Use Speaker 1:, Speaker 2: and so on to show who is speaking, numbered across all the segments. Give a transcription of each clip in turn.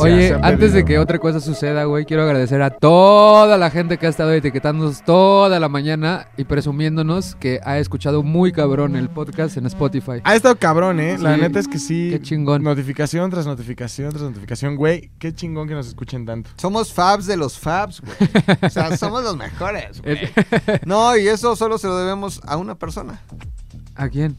Speaker 1: Oye, antes de que otra cosa suceda, güey, quiero agradecer a toda la gente que ha estado etiquetándonos toda la mañana y presumiéndonos que ha escuchado muy cabrón el podcast en Spotify.
Speaker 2: Ha estado cabrón, ¿eh? La
Speaker 1: Sí.
Speaker 2: neta es que sí.
Speaker 1: Qué chingón.
Speaker 2: Notificación tras notificación tras notificación. Güey, qué chingón que nos escuchen tanto.
Speaker 3: Somos fabs de los fabs, güey. O sea, somos los mejores, güey. No, y eso solo se lo debemos a una persona.
Speaker 1: ¿A quién?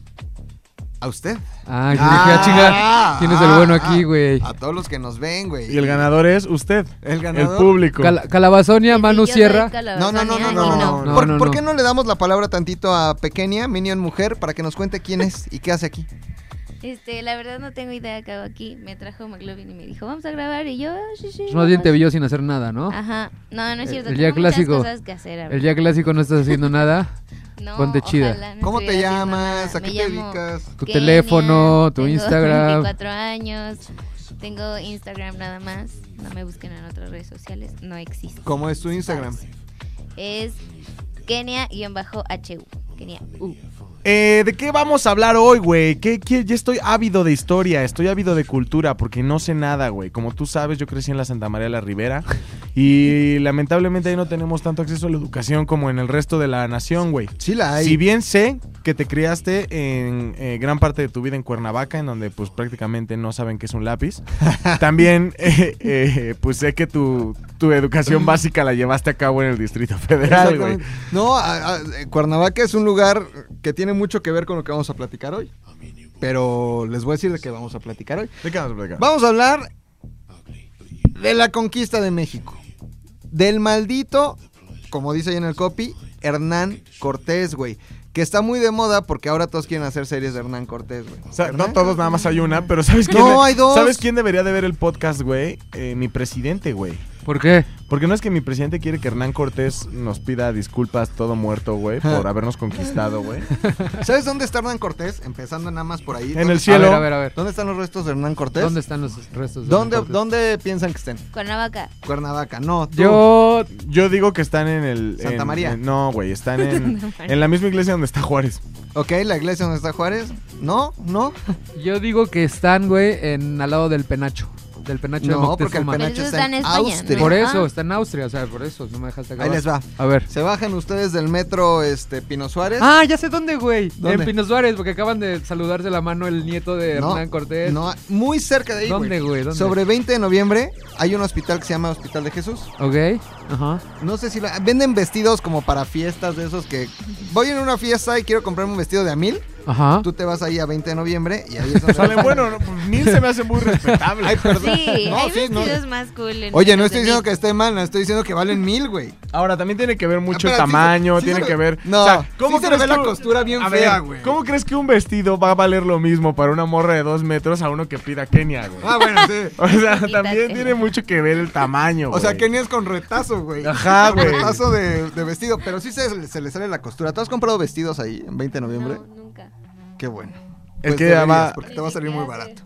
Speaker 3: A usted.
Speaker 1: Ah, yo dije, ah, chinga, ¿quién es el bueno aquí, güey?
Speaker 3: A todos los que nos ven, güey.
Speaker 2: Y el ganador es usted,
Speaker 3: El
Speaker 2: el
Speaker 3: ganador.
Speaker 2: público.
Speaker 1: Cala- Calabazonia, Manu Sierra.
Speaker 3: No, no, no, no,
Speaker 4: Calabazonia,
Speaker 3: no, no.
Speaker 1: No,
Speaker 3: ¿Por,
Speaker 1: no,
Speaker 3: por
Speaker 1: no.
Speaker 3: qué no le damos la palabra tantito a Pequeña, Minion Mujer, para que nos cuente quién es y qué hace aquí?
Speaker 4: Este, la verdad no tengo idea qué hago aquí. Me trajo McLovin y me dijo, vamos a grabar. Y yo, "Ah, sí, sí.
Speaker 1: Pues más bien te
Speaker 4: vamos".
Speaker 1: vio sin hacer nada, ¿no?
Speaker 4: Ajá. No, no es cierto.
Speaker 1: El día clásico.
Speaker 4: cosas que hacer.
Speaker 1: El día clásico no estás haciendo nada.
Speaker 4: No,
Speaker 1: ponte chida.
Speaker 4: ojalá no
Speaker 3: ¿Cómo te llamas? ¿A qué te dedicas?
Speaker 1: Tu
Speaker 4: Kenia,
Speaker 1: teléfono, tu
Speaker 4: tengo
Speaker 1: Instagram.
Speaker 4: 24 años. Tengo Instagram nada más. No me busquen en otras redes sociales. No existe.
Speaker 3: ¿Cómo es tu Instagram?
Speaker 4: Es Kenia-HU. Kenia U.
Speaker 2: Eh, ¿De qué vamos a hablar hoy, güey? ¿Qué, qué- Ya estoy ávido de historia, estoy ávido de cultura, porque no sé nada, güey. Como tú sabes, yo crecí en la Santa María de la Ribera y lamentablemente ahí no tenemos tanto acceso a la educación como en el resto de la nación, güey.
Speaker 3: Sí la hay.
Speaker 2: Si bien sé que te criaste en eh, gran parte de tu vida en Cuernavaca, en donde pues prácticamente no saben qué es un lápiz, también eh, eh, pues sé que tu, tu educación básica la llevaste a cabo en el Distrito Federal, güey.
Speaker 3: No, a- a- Cuernavaca es un lugar que tiene mucho que ver con lo que vamos a platicar hoy. Pero les voy a decir de qué vamos a platicar hoy.
Speaker 2: ¿De qué vamos a platicar?
Speaker 3: Vamos a hablar de la conquista de México. Del maldito, como dice ahí en el copy, Hernán Cortés, güey. Que está muy de moda porque ahora todos quieren hacer series de Hernán Cortés, güey.
Speaker 2: O sea, no todos nada más hay una, pero ¿sabes quién?
Speaker 3: No, hay dos.
Speaker 2: ¿Sabes quién debería de ver el podcast, güey? Eh, mi presidente, güey.
Speaker 1: ¿Por qué?
Speaker 2: Porque no es que mi presidente quiere que Hernán Cortés nos pida disculpas todo muerto, güey, por habernos conquistado, güey.
Speaker 3: ¿Sabes dónde está Hernán Cortés? Empezando nada más por ahí.
Speaker 2: En
Speaker 3: ¿Dónde-
Speaker 2: el cielo.
Speaker 1: A ver, a ver, a ver.
Speaker 3: ¿Dónde están los restos de Hernán Cortés?
Speaker 1: ¿Dónde están los restos? de
Speaker 3: ¿Dónde,
Speaker 1: Cortés?
Speaker 3: ¿Dónde piensan que estén?
Speaker 4: Cuernavaca.
Speaker 3: Cuernavaca. No, tú.
Speaker 1: Yo
Speaker 2: Yo digo que están en el...
Speaker 3: Santa
Speaker 2: en-
Speaker 3: María.
Speaker 2: en- no, güey, están en, en la misma iglesia donde está Juárez.
Speaker 3: Ok, la iglesia donde está Juárez. No, no.
Speaker 1: Yo digo que están, güey, en al lado del penacho. Del penacho de
Speaker 3: No, porque el
Speaker 1: Moctezuma.
Speaker 3: penacho está en
Speaker 4: España,
Speaker 3: Austria.
Speaker 4: ¿no?
Speaker 1: Por eso,
Speaker 4: Ah.
Speaker 1: está en Austria, o sea, por eso, no me dejaste acabar.
Speaker 3: Ahí les va.
Speaker 1: A ver.
Speaker 3: Se bajan ustedes del metro este, Pino Suárez.
Speaker 1: Ah, ya sé dónde, güey.
Speaker 3: ¿Dónde?
Speaker 1: En Pino Suárez, porque acaban de saludarse la mano el nieto de
Speaker 3: No,
Speaker 1: Hernán Cortés.
Speaker 3: No, muy cerca de ahí,
Speaker 1: ¿Dónde, güey? ¿Dónde?
Speaker 3: Sobre 20 de noviembre hay un hospital que se llama Hospital de Jesús.
Speaker 1: Ok. Ajá.
Speaker 3: No sé si venden vestidos como para fiestas de esos que voy en una fiesta y quiero comprarme un vestido de a mil.
Speaker 1: Ajá.
Speaker 3: Tú te vas ahí a 20 de noviembre y ahí es donde
Speaker 2: Salen, bueno, no, pues, mil se me hace muy respetable.
Speaker 3: Ay, perdón.
Speaker 4: Sí,
Speaker 3: No,
Speaker 4: hay
Speaker 3: sí, no.
Speaker 4: vestidos más cool. en
Speaker 3: Oye, no
Speaker 4: menos
Speaker 3: estoy diciendo
Speaker 4: mil.
Speaker 3: que esté mal, no estoy diciendo que valen mil, güey.
Speaker 2: Ahora, también tiene que ver mucho el
Speaker 3: Espera, sí se-
Speaker 2: tamaño,
Speaker 3: sí
Speaker 2: tiene que
Speaker 3: ve-
Speaker 2: ver...
Speaker 3: No,
Speaker 2: o sea, ¿cómo
Speaker 3: sí se le
Speaker 2: crees
Speaker 3: ve la
Speaker 2: que un-
Speaker 3: costura bien
Speaker 2: A
Speaker 3: fea,
Speaker 2: ver,
Speaker 3: güey.
Speaker 2: ¿Cómo crees que un vestido va a valer lo mismo para una morra de dos metros a uno que pida Kenia, güey?
Speaker 3: Ah, bueno, sí.
Speaker 2: O sea, también tiene mucho que ver el tamaño,
Speaker 3: O sea. Kenia es con retazo, güey.
Speaker 2: Ajá,
Speaker 3: Con
Speaker 2: güey.
Speaker 3: retazo de, de vestido, pero sí se, se le sale la costura. ¿Tú has comprado vestidos ahí en 20 de noviembre?
Speaker 4: No.
Speaker 3: Qué bueno.
Speaker 2: Es
Speaker 3: Pues
Speaker 2: que
Speaker 3: deberías,
Speaker 2: va-
Speaker 3: porque te va a salir muy barato.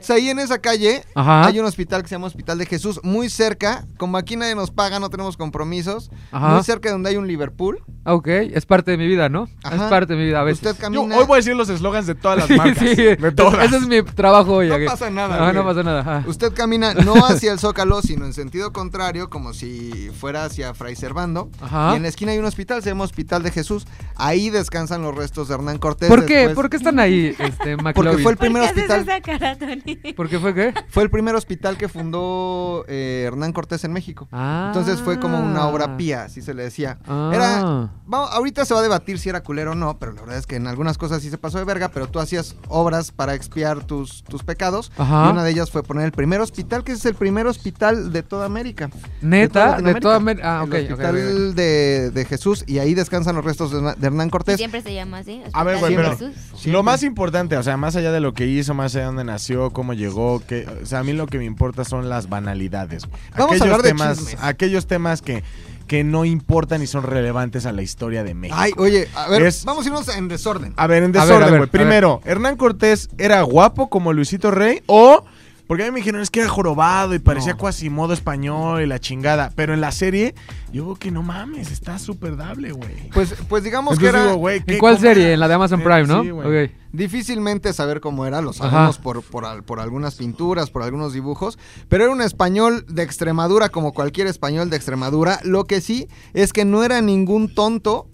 Speaker 3: O sea, ahí en esa calle
Speaker 1: Ajá.
Speaker 3: hay un hospital que se llama Hospital de Jesús, muy cerca. Como aquí nadie nos paga, no tenemos compromisos.
Speaker 1: Ajá.
Speaker 3: Muy cerca de donde hay un Liverpool.
Speaker 1: Ah, Ok, es parte de mi vida, ¿no?
Speaker 3: Ajá.
Speaker 1: Es parte de mi vida a veces.
Speaker 3: Usted
Speaker 2: Yo
Speaker 3: camina.
Speaker 2: hoy voy a decir los eslogans de todas las
Speaker 1: Sí,
Speaker 2: marcas.
Speaker 1: sí.
Speaker 2: De todas.
Speaker 1: Ese es mi trabajo hoy.
Speaker 3: No
Speaker 1: aquí.
Speaker 3: pasa nada,
Speaker 1: No, pasa nada. ajá.
Speaker 3: Usted camina no hacia el Zócalo, sino en sentido contrario, como si fuera hacia Fray Servando.
Speaker 1: Ajá.
Speaker 3: Y en la esquina hay un hospital, se llama Hospital de Jesús. Ahí descansan los restos de Hernán Cortés.
Speaker 1: ¿Por qué?
Speaker 3: después-
Speaker 1: ¿Por qué están ahí, este,
Speaker 3: Porque
Speaker 1: McLovin?
Speaker 3: fue el
Speaker 4: ¿Por
Speaker 3: primer
Speaker 4: qué haces
Speaker 3: hospital.
Speaker 4: esa cara, Tony?
Speaker 1: ¿Por qué fue qué?
Speaker 3: Fue el primer hospital que fundó eh, Hernán Cortés en México.
Speaker 1: Ah.
Speaker 3: Entonces fue como una obra pía, así se le decía.
Speaker 1: Ah.
Speaker 3: Era. vamos, ahorita se va a debatir si era culero o no, pero la verdad es que en algunas cosas sí se pasó de verga, pero tú hacías obras para expiar tus, tus pecados.
Speaker 1: Ajá.
Speaker 3: Y una de ellas fue poner el primer hospital, que es el primer hospital de toda América.
Speaker 1: ¿Neta?
Speaker 3: De toda.
Speaker 1: América. Ah, ok,
Speaker 3: el hospital. De, de Jesús, y ahí descansan los restos de, Hernán- de Hernán
Speaker 4: Y
Speaker 3: Cortés.
Speaker 4: siempre se llama así.
Speaker 2: A ver, güey,
Speaker 4: Hospital
Speaker 2: pero
Speaker 4: de Jesús.
Speaker 2: lo más importante, o sea, más allá de lo que hizo, más allá de dónde nació, cómo llegó, que, o sea, a mí lo que me importa son las banalidades. güey.
Speaker 3: Vamos a
Speaker 2: aquellos
Speaker 3: hablar de
Speaker 2: temas,
Speaker 3: chismes.
Speaker 2: aquellos temas que, que no importan y son relevantes a la historia de México.
Speaker 3: Ay, oye, a ver,
Speaker 2: Es-
Speaker 3: vamos a irnos en desorden.
Speaker 2: A ver, en
Speaker 1: A a
Speaker 2: desorden, güey.
Speaker 1: a
Speaker 2: Primero, ¿Hernán Cortés era guapo como Luisito Rey o Porque a mí me dijeron es que era jorobado y parecía
Speaker 3: No.
Speaker 2: cuasimodo español y la chingada. Pero en la serie, yo veo que no mames, está súper dable, güey.
Speaker 3: Pues, pues digamos
Speaker 2: Entonces
Speaker 3: que era
Speaker 2: digo, ¿qué-
Speaker 1: ¿En cuál serie?
Speaker 2: era?
Speaker 1: En la de Amazon Prime, ¿no?
Speaker 2: sí, güey.
Speaker 1: Ok.
Speaker 3: difícilmente saber cómo era, lo sabemos por, por, por algunas pinturas, por algunos dibujos, pero era un español de Extremadura como cualquier español de Extremadura. Lo que sí es que no era ningún tonto,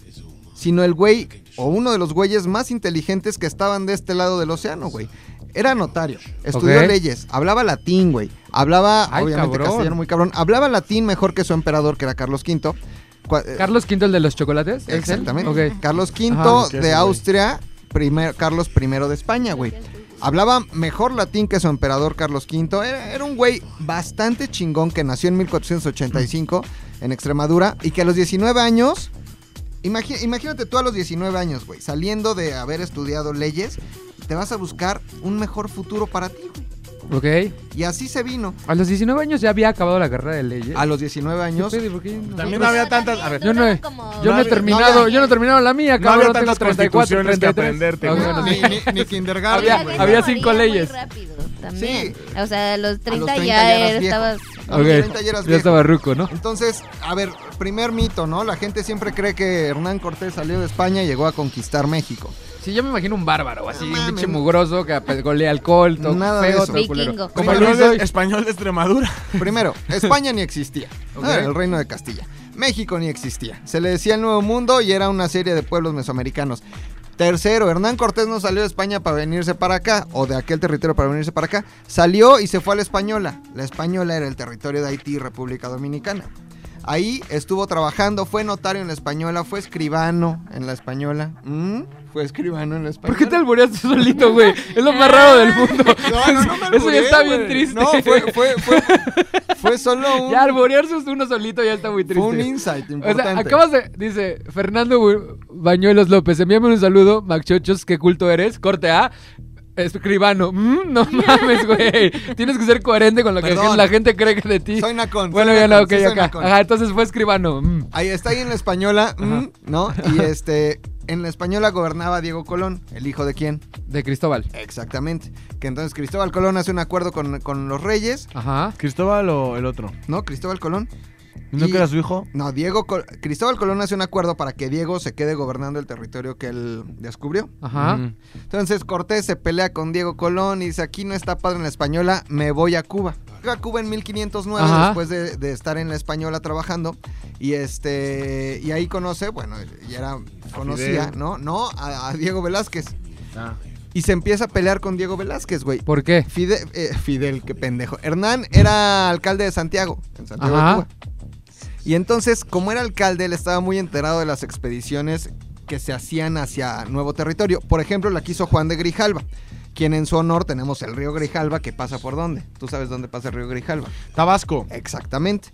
Speaker 3: sino el güey o uno de los güeyes más inteligentes que estaban de este lado del océano, güey. Era notario, estudió leyes, hablaba latín, güey. Hablaba,
Speaker 1: Ay,
Speaker 3: obviamente,
Speaker 1: cabrón.
Speaker 3: castellano muy cabrón. Hablaba latín mejor que su emperador, que era Carlos V. Eh,
Speaker 1: ¿Carlos V, el de los chocolates?
Speaker 3: Exactamente. Carlos V
Speaker 1: Ajá.
Speaker 2: ¿Qué
Speaker 3: de Austria, primer- Carlos I de España, güey. Hablaba mejor latín que su emperador Carlos V. Era, era un güey bastante chingón que nació en 1485 en Extremadura y que a los 19 años... imagínate tú a los 19 años, güey, saliendo de haber estudiado leyes, te vas a buscar un mejor futuro para ti, güey.
Speaker 1: Ok.
Speaker 3: Y así se vino.
Speaker 1: A los 19 años ya había acabado la carrera de leyes.
Speaker 3: A los 19 años...
Speaker 1: ¿Qué? ¿Por qué no?
Speaker 2: También no había tantas- a ver.
Speaker 1: Yo no he- Yo no he
Speaker 2: había-
Speaker 1: terminado,
Speaker 3: no
Speaker 1: yo no he terminado la mía,
Speaker 2: No había
Speaker 1: cabrón. tengo
Speaker 2: tantas
Speaker 1: 34,
Speaker 2: constituciones que
Speaker 1: 33.
Speaker 2: aprenderte,
Speaker 1: bueno,
Speaker 3: ni, ni- ni kindergarten,
Speaker 1: Había- había cinco leyes.
Speaker 4: rápido también.
Speaker 3: Sí.
Speaker 4: O sea, a los 30,
Speaker 3: 30
Speaker 4: ya,
Speaker 3: ya eras
Speaker 4: era-
Speaker 3: viejo.
Speaker 4: estabas...
Speaker 3: A los
Speaker 1: Ok.
Speaker 3: 30 ya eras
Speaker 1: Ya
Speaker 3: viejo.
Speaker 1: estaba ruco, ¿no?
Speaker 3: Entonces, a ver, primer mito, ¿no? La gente siempre cree que Hernán Cortés salió de España y llegó a conquistar México.
Speaker 1: Sí, yo me imagino un bárbaro, así,
Speaker 3: No
Speaker 1: un pinche mugroso que golea alcohol, todo
Speaker 3: Nada de
Speaker 1: feo,
Speaker 3: eso.
Speaker 1: todo culero.
Speaker 4: Vikingo.
Speaker 1: Como
Speaker 3: Primero
Speaker 1: Luis
Speaker 2: Español de, español de Extremadura.
Speaker 3: Primero, España ni existía.
Speaker 1: Ok.
Speaker 3: Ah, el reino de Castilla. México ni existía. Se le decía el Nuevo Mundo y era una serie de pueblos mesoamericanos. Tercero, Hernán Cortés no salió de España para venirse para acá, o de aquel territorio para venirse para acá. Salió y se fue a la Española. La Española era el territorio de Haití y República Dominicana. Ahí estuvo trabajando, fue notario en la Española, fue escribano en la Española. ¿Mm? Fue escribano en la Española.
Speaker 1: ¿Por qué te albureaste solito, güey? Es lo más raro del mundo.
Speaker 3: No, no, no me
Speaker 1: Eso ya está bien triste.
Speaker 3: No, fue, fue, fue, fue solo un,
Speaker 1: Ya alburearse uno solito ya está muy triste.
Speaker 3: fue un insight
Speaker 1: O
Speaker 3: importante.
Speaker 1: sea, acabas de. Dice Fernando Bañuelos López. Envíame un saludo, Macchochos. Qué culto eres. Corte A. Escribano. Mm, no mames, güey. Tienes que ser coherente con lo que
Speaker 3: Perdón.
Speaker 1: la gente cree que de ti.
Speaker 3: Soy Nacón.
Speaker 1: bueno,
Speaker 3: soy
Speaker 1: ya no, ok,
Speaker 3: sí
Speaker 1: acá. Ajá, entonces fue escribano. mm.
Speaker 3: Ahí está ahí en la española, mm, ¿no? Y este, en la española gobernaba Diego Colón, el hijo de quién?
Speaker 1: De Cristóbal.
Speaker 3: Exactamente. Que entonces Cristóbal Colón hace un acuerdo con, con los reyes,
Speaker 1: Ajá.
Speaker 2: ¿Cristóbal o el otro?
Speaker 3: ¿no? Cristóbal Colón.
Speaker 2: ¿No
Speaker 3: Y-
Speaker 2: que era su hijo?
Speaker 3: No, Diego Col- Cristóbal Colón hace un acuerdo para que Diego se quede gobernando el territorio que él descubrió.
Speaker 1: Ajá.
Speaker 2: Mm.
Speaker 3: Entonces Cortés se pelea con Diego Colón y dice, aquí no está padre en la española, me voy a Cuba. Llega a Cuba en 1509
Speaker 1: Ajá.
Speaker 3: después de, de estar en la española trabajando y este y ahí conoce, bueno, y era conocía,
Speaker 2: Fidel.
Speaker 3: ¿no? No, a, a Diego Velázquez.
Speaker 2: Ah.
Speaker 3: Y se empieza a pelear con Diego Velázquez, güey.
Speaker 1: ¿Por qué?
Speaker 3: Fide- eh, Fidel, qué pendejo. Hernán era alcalde de Santiago, en Santiago
Speaker 1: Ajá.
Speaker 3: de Cuba. Y entonces, como era alcalde, él estaba muy enterado de las expediciones que se hacían hacia nuevo territorio. Por ejemplo, la quiso Juan de Grijalva, quien en su honor tenemos el río Grijalva que pasa por dónde. ¿Tú sabes dónde pasa el río Grijalva?
Speaker 2: Tabasco.
Speaker 3: Exactamente.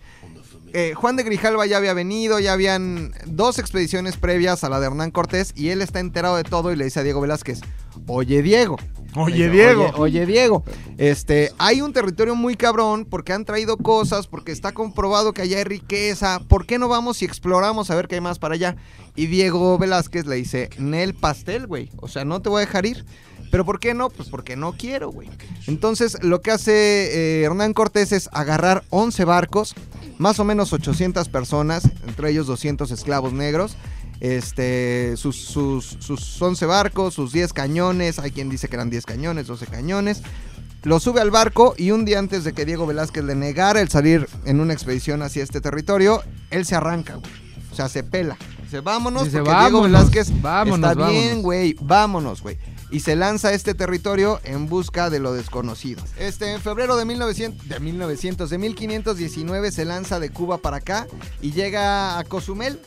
Speaker 3: Eh, Juan de Grijalva ya había venido, ya habían dos expediciones previas a la de Hernán Cortés y él está enterado de todo y le dice a Diego Velázquez, oye Diego.
Speaker 2: Oye, Diego.
Speaker 3: Oye, oye, Diego, este, hay un territorio muy cabrón porque han traído cosas, porque está comprobado que allá hay riqueza. ¿Por qué no vamos y exploramos a ver qué hay más para allá? Y Diego Velázquez le dice, Nel pastel, güey. O sea, no te voy a dejar ir. ¿Pero por qué no? Pues porque no quiero, güey. Entonces, lo que hace eh, Hernán Cortés es agarrar 11 barcos, más o menos 800 personas, entre ellos 200 esclavos negros. Este, sus, sus, sus 11 barcos, sus 10 cañones, hay quien dice que eran 10 cañones, 12 cañones. Lo sube al barco y un día antes de que Diego Velázquez le negara el salir en una expedición hacia este territorio, él se arranca, güey. O sea, se pela. Dice, vámonos,
Speaker 1: Dice,
Speaker 3: porque Diego
Speaker 1: "Vámonos,
Speaker 3: Velázquez
Speaker 1: vámonos,
Speaker 3: está bien,
Speaker 1: vámonos".
Speaker 3: güey, vámonos, güey. Y se lanza a este territorio en busca de lo desconocido. Este, en febrero de 1900, de 1900, de 1519 se lanza de Cuba para acá y llega a Cozumel.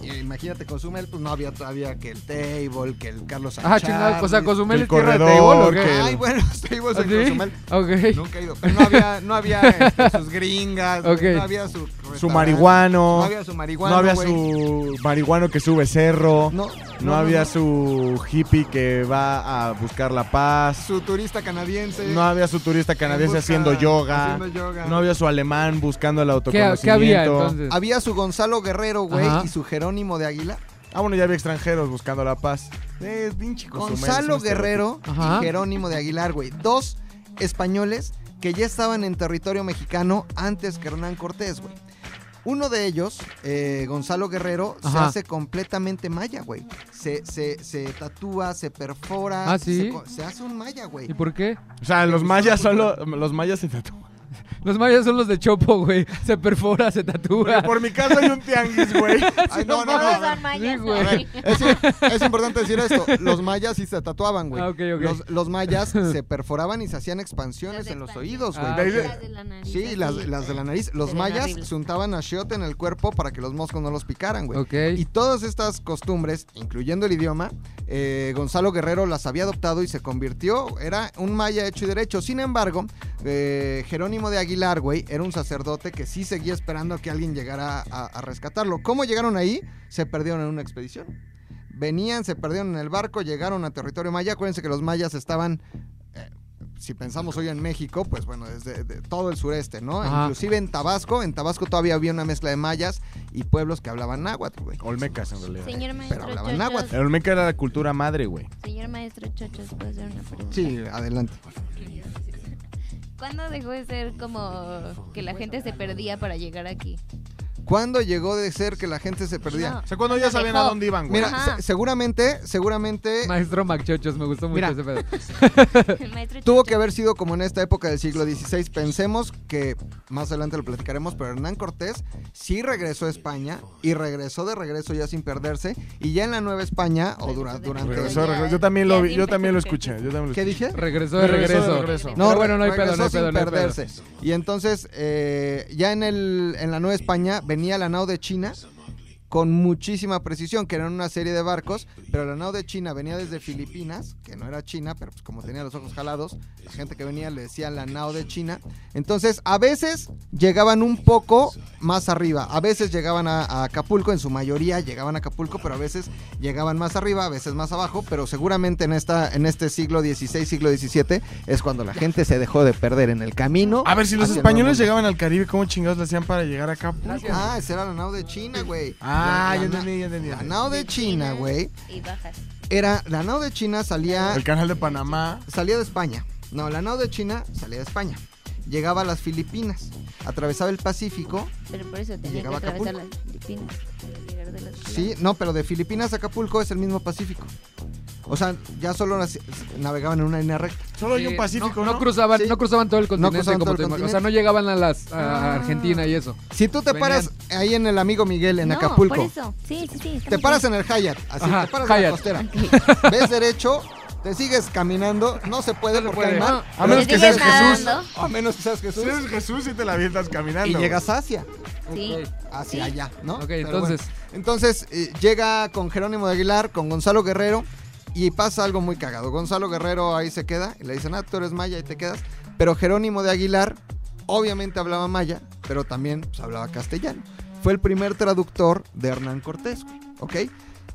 Speaker 3: Y imagínate Cozumel, pues no había todavía que el table, que el Carlos
Speaker 1: Ah, chingada, o sea, Cozumel
Speaker 2: el
Speaker 1: es tierra de
Speaker 2: corredor,
Speaker 1: table, ¿o qué?
Speaker 2: que-
Speaker 3: Ay, bueno, los tables
Speaker 1: ¿Ah,
Speaker 3: en? Cozumel.
Speaker 1: Ok.
Speaker 3: Nunca he ido. Pero no había, no había este, sus gringas, no había su
Speaker 2: Su marihuano.
Speaker 3: No había su marihuana.
Speaker 2: No había su marihuano que sube cerro.
Speaker 3: No,
Speaker 2: No, había su hippie que va a buscar la paz.
Speaker 3: su turista canadiense.
Speaker 2: No había su turista canadiense
Speaker 3: busca-
Speaker 2: haciendo yoga.
Speaker 3: haciendo yoga.
Speaker 2: No había su alemán buscando el
Speaker 1: ¿Qué,
Speaker 2: autoconocimiento.
Speaker 1: qué había entonces?
Speaker 3: Había su Gonzalo Guerrero, güey,
Speaker 1: Ajá.
Speaker 3: y su Jerónimo de Águila.
Speaker 2: Ah, bueno, ya había extranjeros buscando la paz. Eh, pinche Cozumel,
Speaker 3: Gonzalo
Speaker 2: es
Speaker 3: Guerrero
Speaker 1: Ajá.
Speaker 3: y Jerónimo de Aguilar, güey. Dos españoles que ya estaban en territorio mexicano antes que Hernán Cortés, güey. Uno de ellos, eh, Gonzalo Guerrero, se hace completamente maya, güey. Se, se, se tatúa, se perfora.
Speaker 1: ¿Ah, sí?
Speaker 3: Se, co- se hace un maya, güey.
Speaker 1: ¿Y por qué?
Speaker 2: O sea, los mayas son los, los mayas se tatúan.
Speaker 1: Los mayas son los de Chopo, güey. Se perfora, se tatúa.
Speaker 2: Por mi casa hay un tianguis, güey.
Speaker 3: Ay, no, no, no.
Speaker 4: son mayas.
Speaker 1: Sí, güey.
Speaker 3: A ver, es, es importante decir esto. Los mayas sí se tatuaban, güey.
Speaker 1: Ah, ok, ok.
Speaker 3: Los, los mayas se perforaban y se hacían expansiones en los oídos, güey.
Speaker 1: Ah,
Speaker 4: Las de la nariz,
Speaker 3: Sí, las, las de la nariz. Los mayas se untaban achiote en el cuerpo para que los moscos no los picaran, güey.
Speaker 1: Ok.
Speaker 3: Y todas estas costumbres, incluyendo el idioma, eh, Gonzalo Guerrero las había adoptado y se convirtió, era un maya hecho y derecho. Sin embargo, eh, Jerónimo de Aguilar, güey, era un sacerdote que sí seguía esperando a que alguien llegara a, a rescatarlo. ¿Cómo llegaron ahí? Se perdieron en una expedición. Venían, se perdieron en el barco, llegaron a territorio maya. Acuérdense que los mayas estaban... eh, si pensamos hoy en México, pues bueno, desde de todo el sureste, ¿no?
Speaker 1: Ajá.
Speaker 3: Inclusive en Tabasco, en Tabasco todavía había una mezcla de mayas y pueblos que hablaban náhuatl, güey.
Speaker 2: Olmecas, en realidad.
Speaker 4: Señor maestro
Speaker 3: hablaban
Speaker 4: Chochos.
Speaker 3: náhuatl.
Speaker 2: El Olmeca era la cultura madre, güey.
Speaker 4: Señor maestro Chochos, ¿puedo hacer una pregunta?
Speaker 3: Sí, adelante.
Speaker 4: ¿Cuándo dejó de ser como que la gente se perdía para llegar aquí?
Speaker 3: ¿Cuándo llegó de ser que la gente se perdía?
Speaker 4: No.
Speaker 2: O sea, cuando ya sabían a dónde iban, güey.
Speaker 3: Mira, se- seguramente, seguramente
Speaker 1: Maestro Macchochos, me gustó mucho
Speaker 3: Mira.
Speaker 1: ese pedo.
Speaker 4: El maestro
Speaker 3: tuvo que haber sido como en esta época del siglo XVI. Pensemos que más adelante lo platicaremos, pero Hernán Cortés sí regresó a España y regresó de regreso ya sin perderse. Y ya en la Nueva España, o dura- durante...
Speaker 2: Regresó, regresó. Yo también lo vi, yo también lo escuché. Yo también lo
Speaker 3: ¿Qué
Speaker 2: escuché.
Speaker 3: dije?
Speaker 1: Regresó de
Speaker 2: Regresó de
Speaker 1: regreso.
Speaker 2: regreso.
Speaker 3: No,
Speaker 1: Pero bueno, no hay
Speaker 3: regresó
Speaker 1: pedo, no hay
Speaker 3: sin
Speaker 1: pedo, no hay pedo.
Speaker 3: perderse. Y entonces, eh, ya en, el, en la Nueva España venía la nao de China con muchísima precisión, que eran una serie de barcos, pero la nao de China venía desde Filipinas, que no era China, pero pues como tenía los ojos jalados, la gente que venía le decía la nao de China. Entonces, a veces llegaban un poco más arriba, a veces llegaban a, a Acapulco, en su mayoría llegaban a Acapulco, pero a veces llegaban más arriba, a veces más abajo, pero seguramente en, esta, en este siglo XVI, siglo XVII, es cuando la gente se dejó de perder en el camino.
Speaker 2: A ver, si los españoles llegaban al Caribe, ¿cómo chingados le hacían para llegar acá?
Speaker 3: Ah, esa era la nao de China, güey.
Speaker 2: Ah,
Speaker 3: La-
Speaker 2: ya entendí, ya entendí.
Speaker 3: La nao de China, güey,
Speaker 4: Y bajas.
Speaker 3: era la nao de China salía
Speaker 2: El canal de Panamá.
Speaker 3: salía de España. No, la nao de China salía de España. Llegaba a las Filipinas, atravesaba el Pacífico.
Speaker 4: Pero por eso tenía que
Speaker 3: llegaba a
Speaker 4: atravesar las. Filipinas. para llegar de las
Speaker 3: Sí, no, pero de Filipinas a Acapulco es el mismo Pacífico. O sea, ya solo navegaban en una línea recta.
Speaker 2: Solo hay un Pacífico,
Speaker 1: no,
Speaker 2: ¿no?
Speaker 1: cruzaban,
Speaker 3: Sí.
Speaker 1: no cruzaban todo el continente
Speaker 3: cruzaban
Speaker 1: como
Speaker 3: todo el
Speaker 1: te imaginas. O sea, no
Speaker 3: continente.
Speaker 1: llegaban a las a
Speaker 3: Ah.
Speaker 1: Argentina y eso.
Speaker 3: Si tú te
Speaker 1: Venían.
Speaker 3: paras ahí en el amigo Miguel, en
Speaker 4: No,
Speaker 3: Acapulco,
Speaker 4: por eso. Sí, sí,
Speaker 3: te paras
Speaker 4: bien.
Speaker 3: en el Hyatt, así,
Speaker 1: Ajá,
Speaker 3: te paras en la
Speaker 1: Hyatt.
Speaker 3: costera. Ves derecho, te sigues caminando, no se puede
Speaker 1: No
Speaker 3: porque
Speaker 1: puede.
Speaker 3: hay mar.
Speaker 1: No,
Speaker 2: a menos que seas Jesús.
Speaker 3: A menos que seas Jesús.
Speaker 2: Si eres Jesús y te la avientas caminando.
Speaker 3: Y llegas hacia.
Speaker 4: Sí.
Speaker 1: Ok.
Speaker 3: hacia allá, ¿no?
Speaker 1: Ok,
Speaker 3: Pero
Speaker 1: entonces.
Speaker 3: bueno. Entonces eh, llega con Jerónimo de Aguilar, con Gonzalo Guerrero, y pasa algo muy cagado. Gonzalo Guerrero ahí se queda, y le dicen, ah, tú eres maya y te quedas. Pero Jerónimo de Aguilar, obviamente hablaba maya, pero también pues, hablaba castellano. Fue el primer traductor de Hernán Cortés, ¿ok?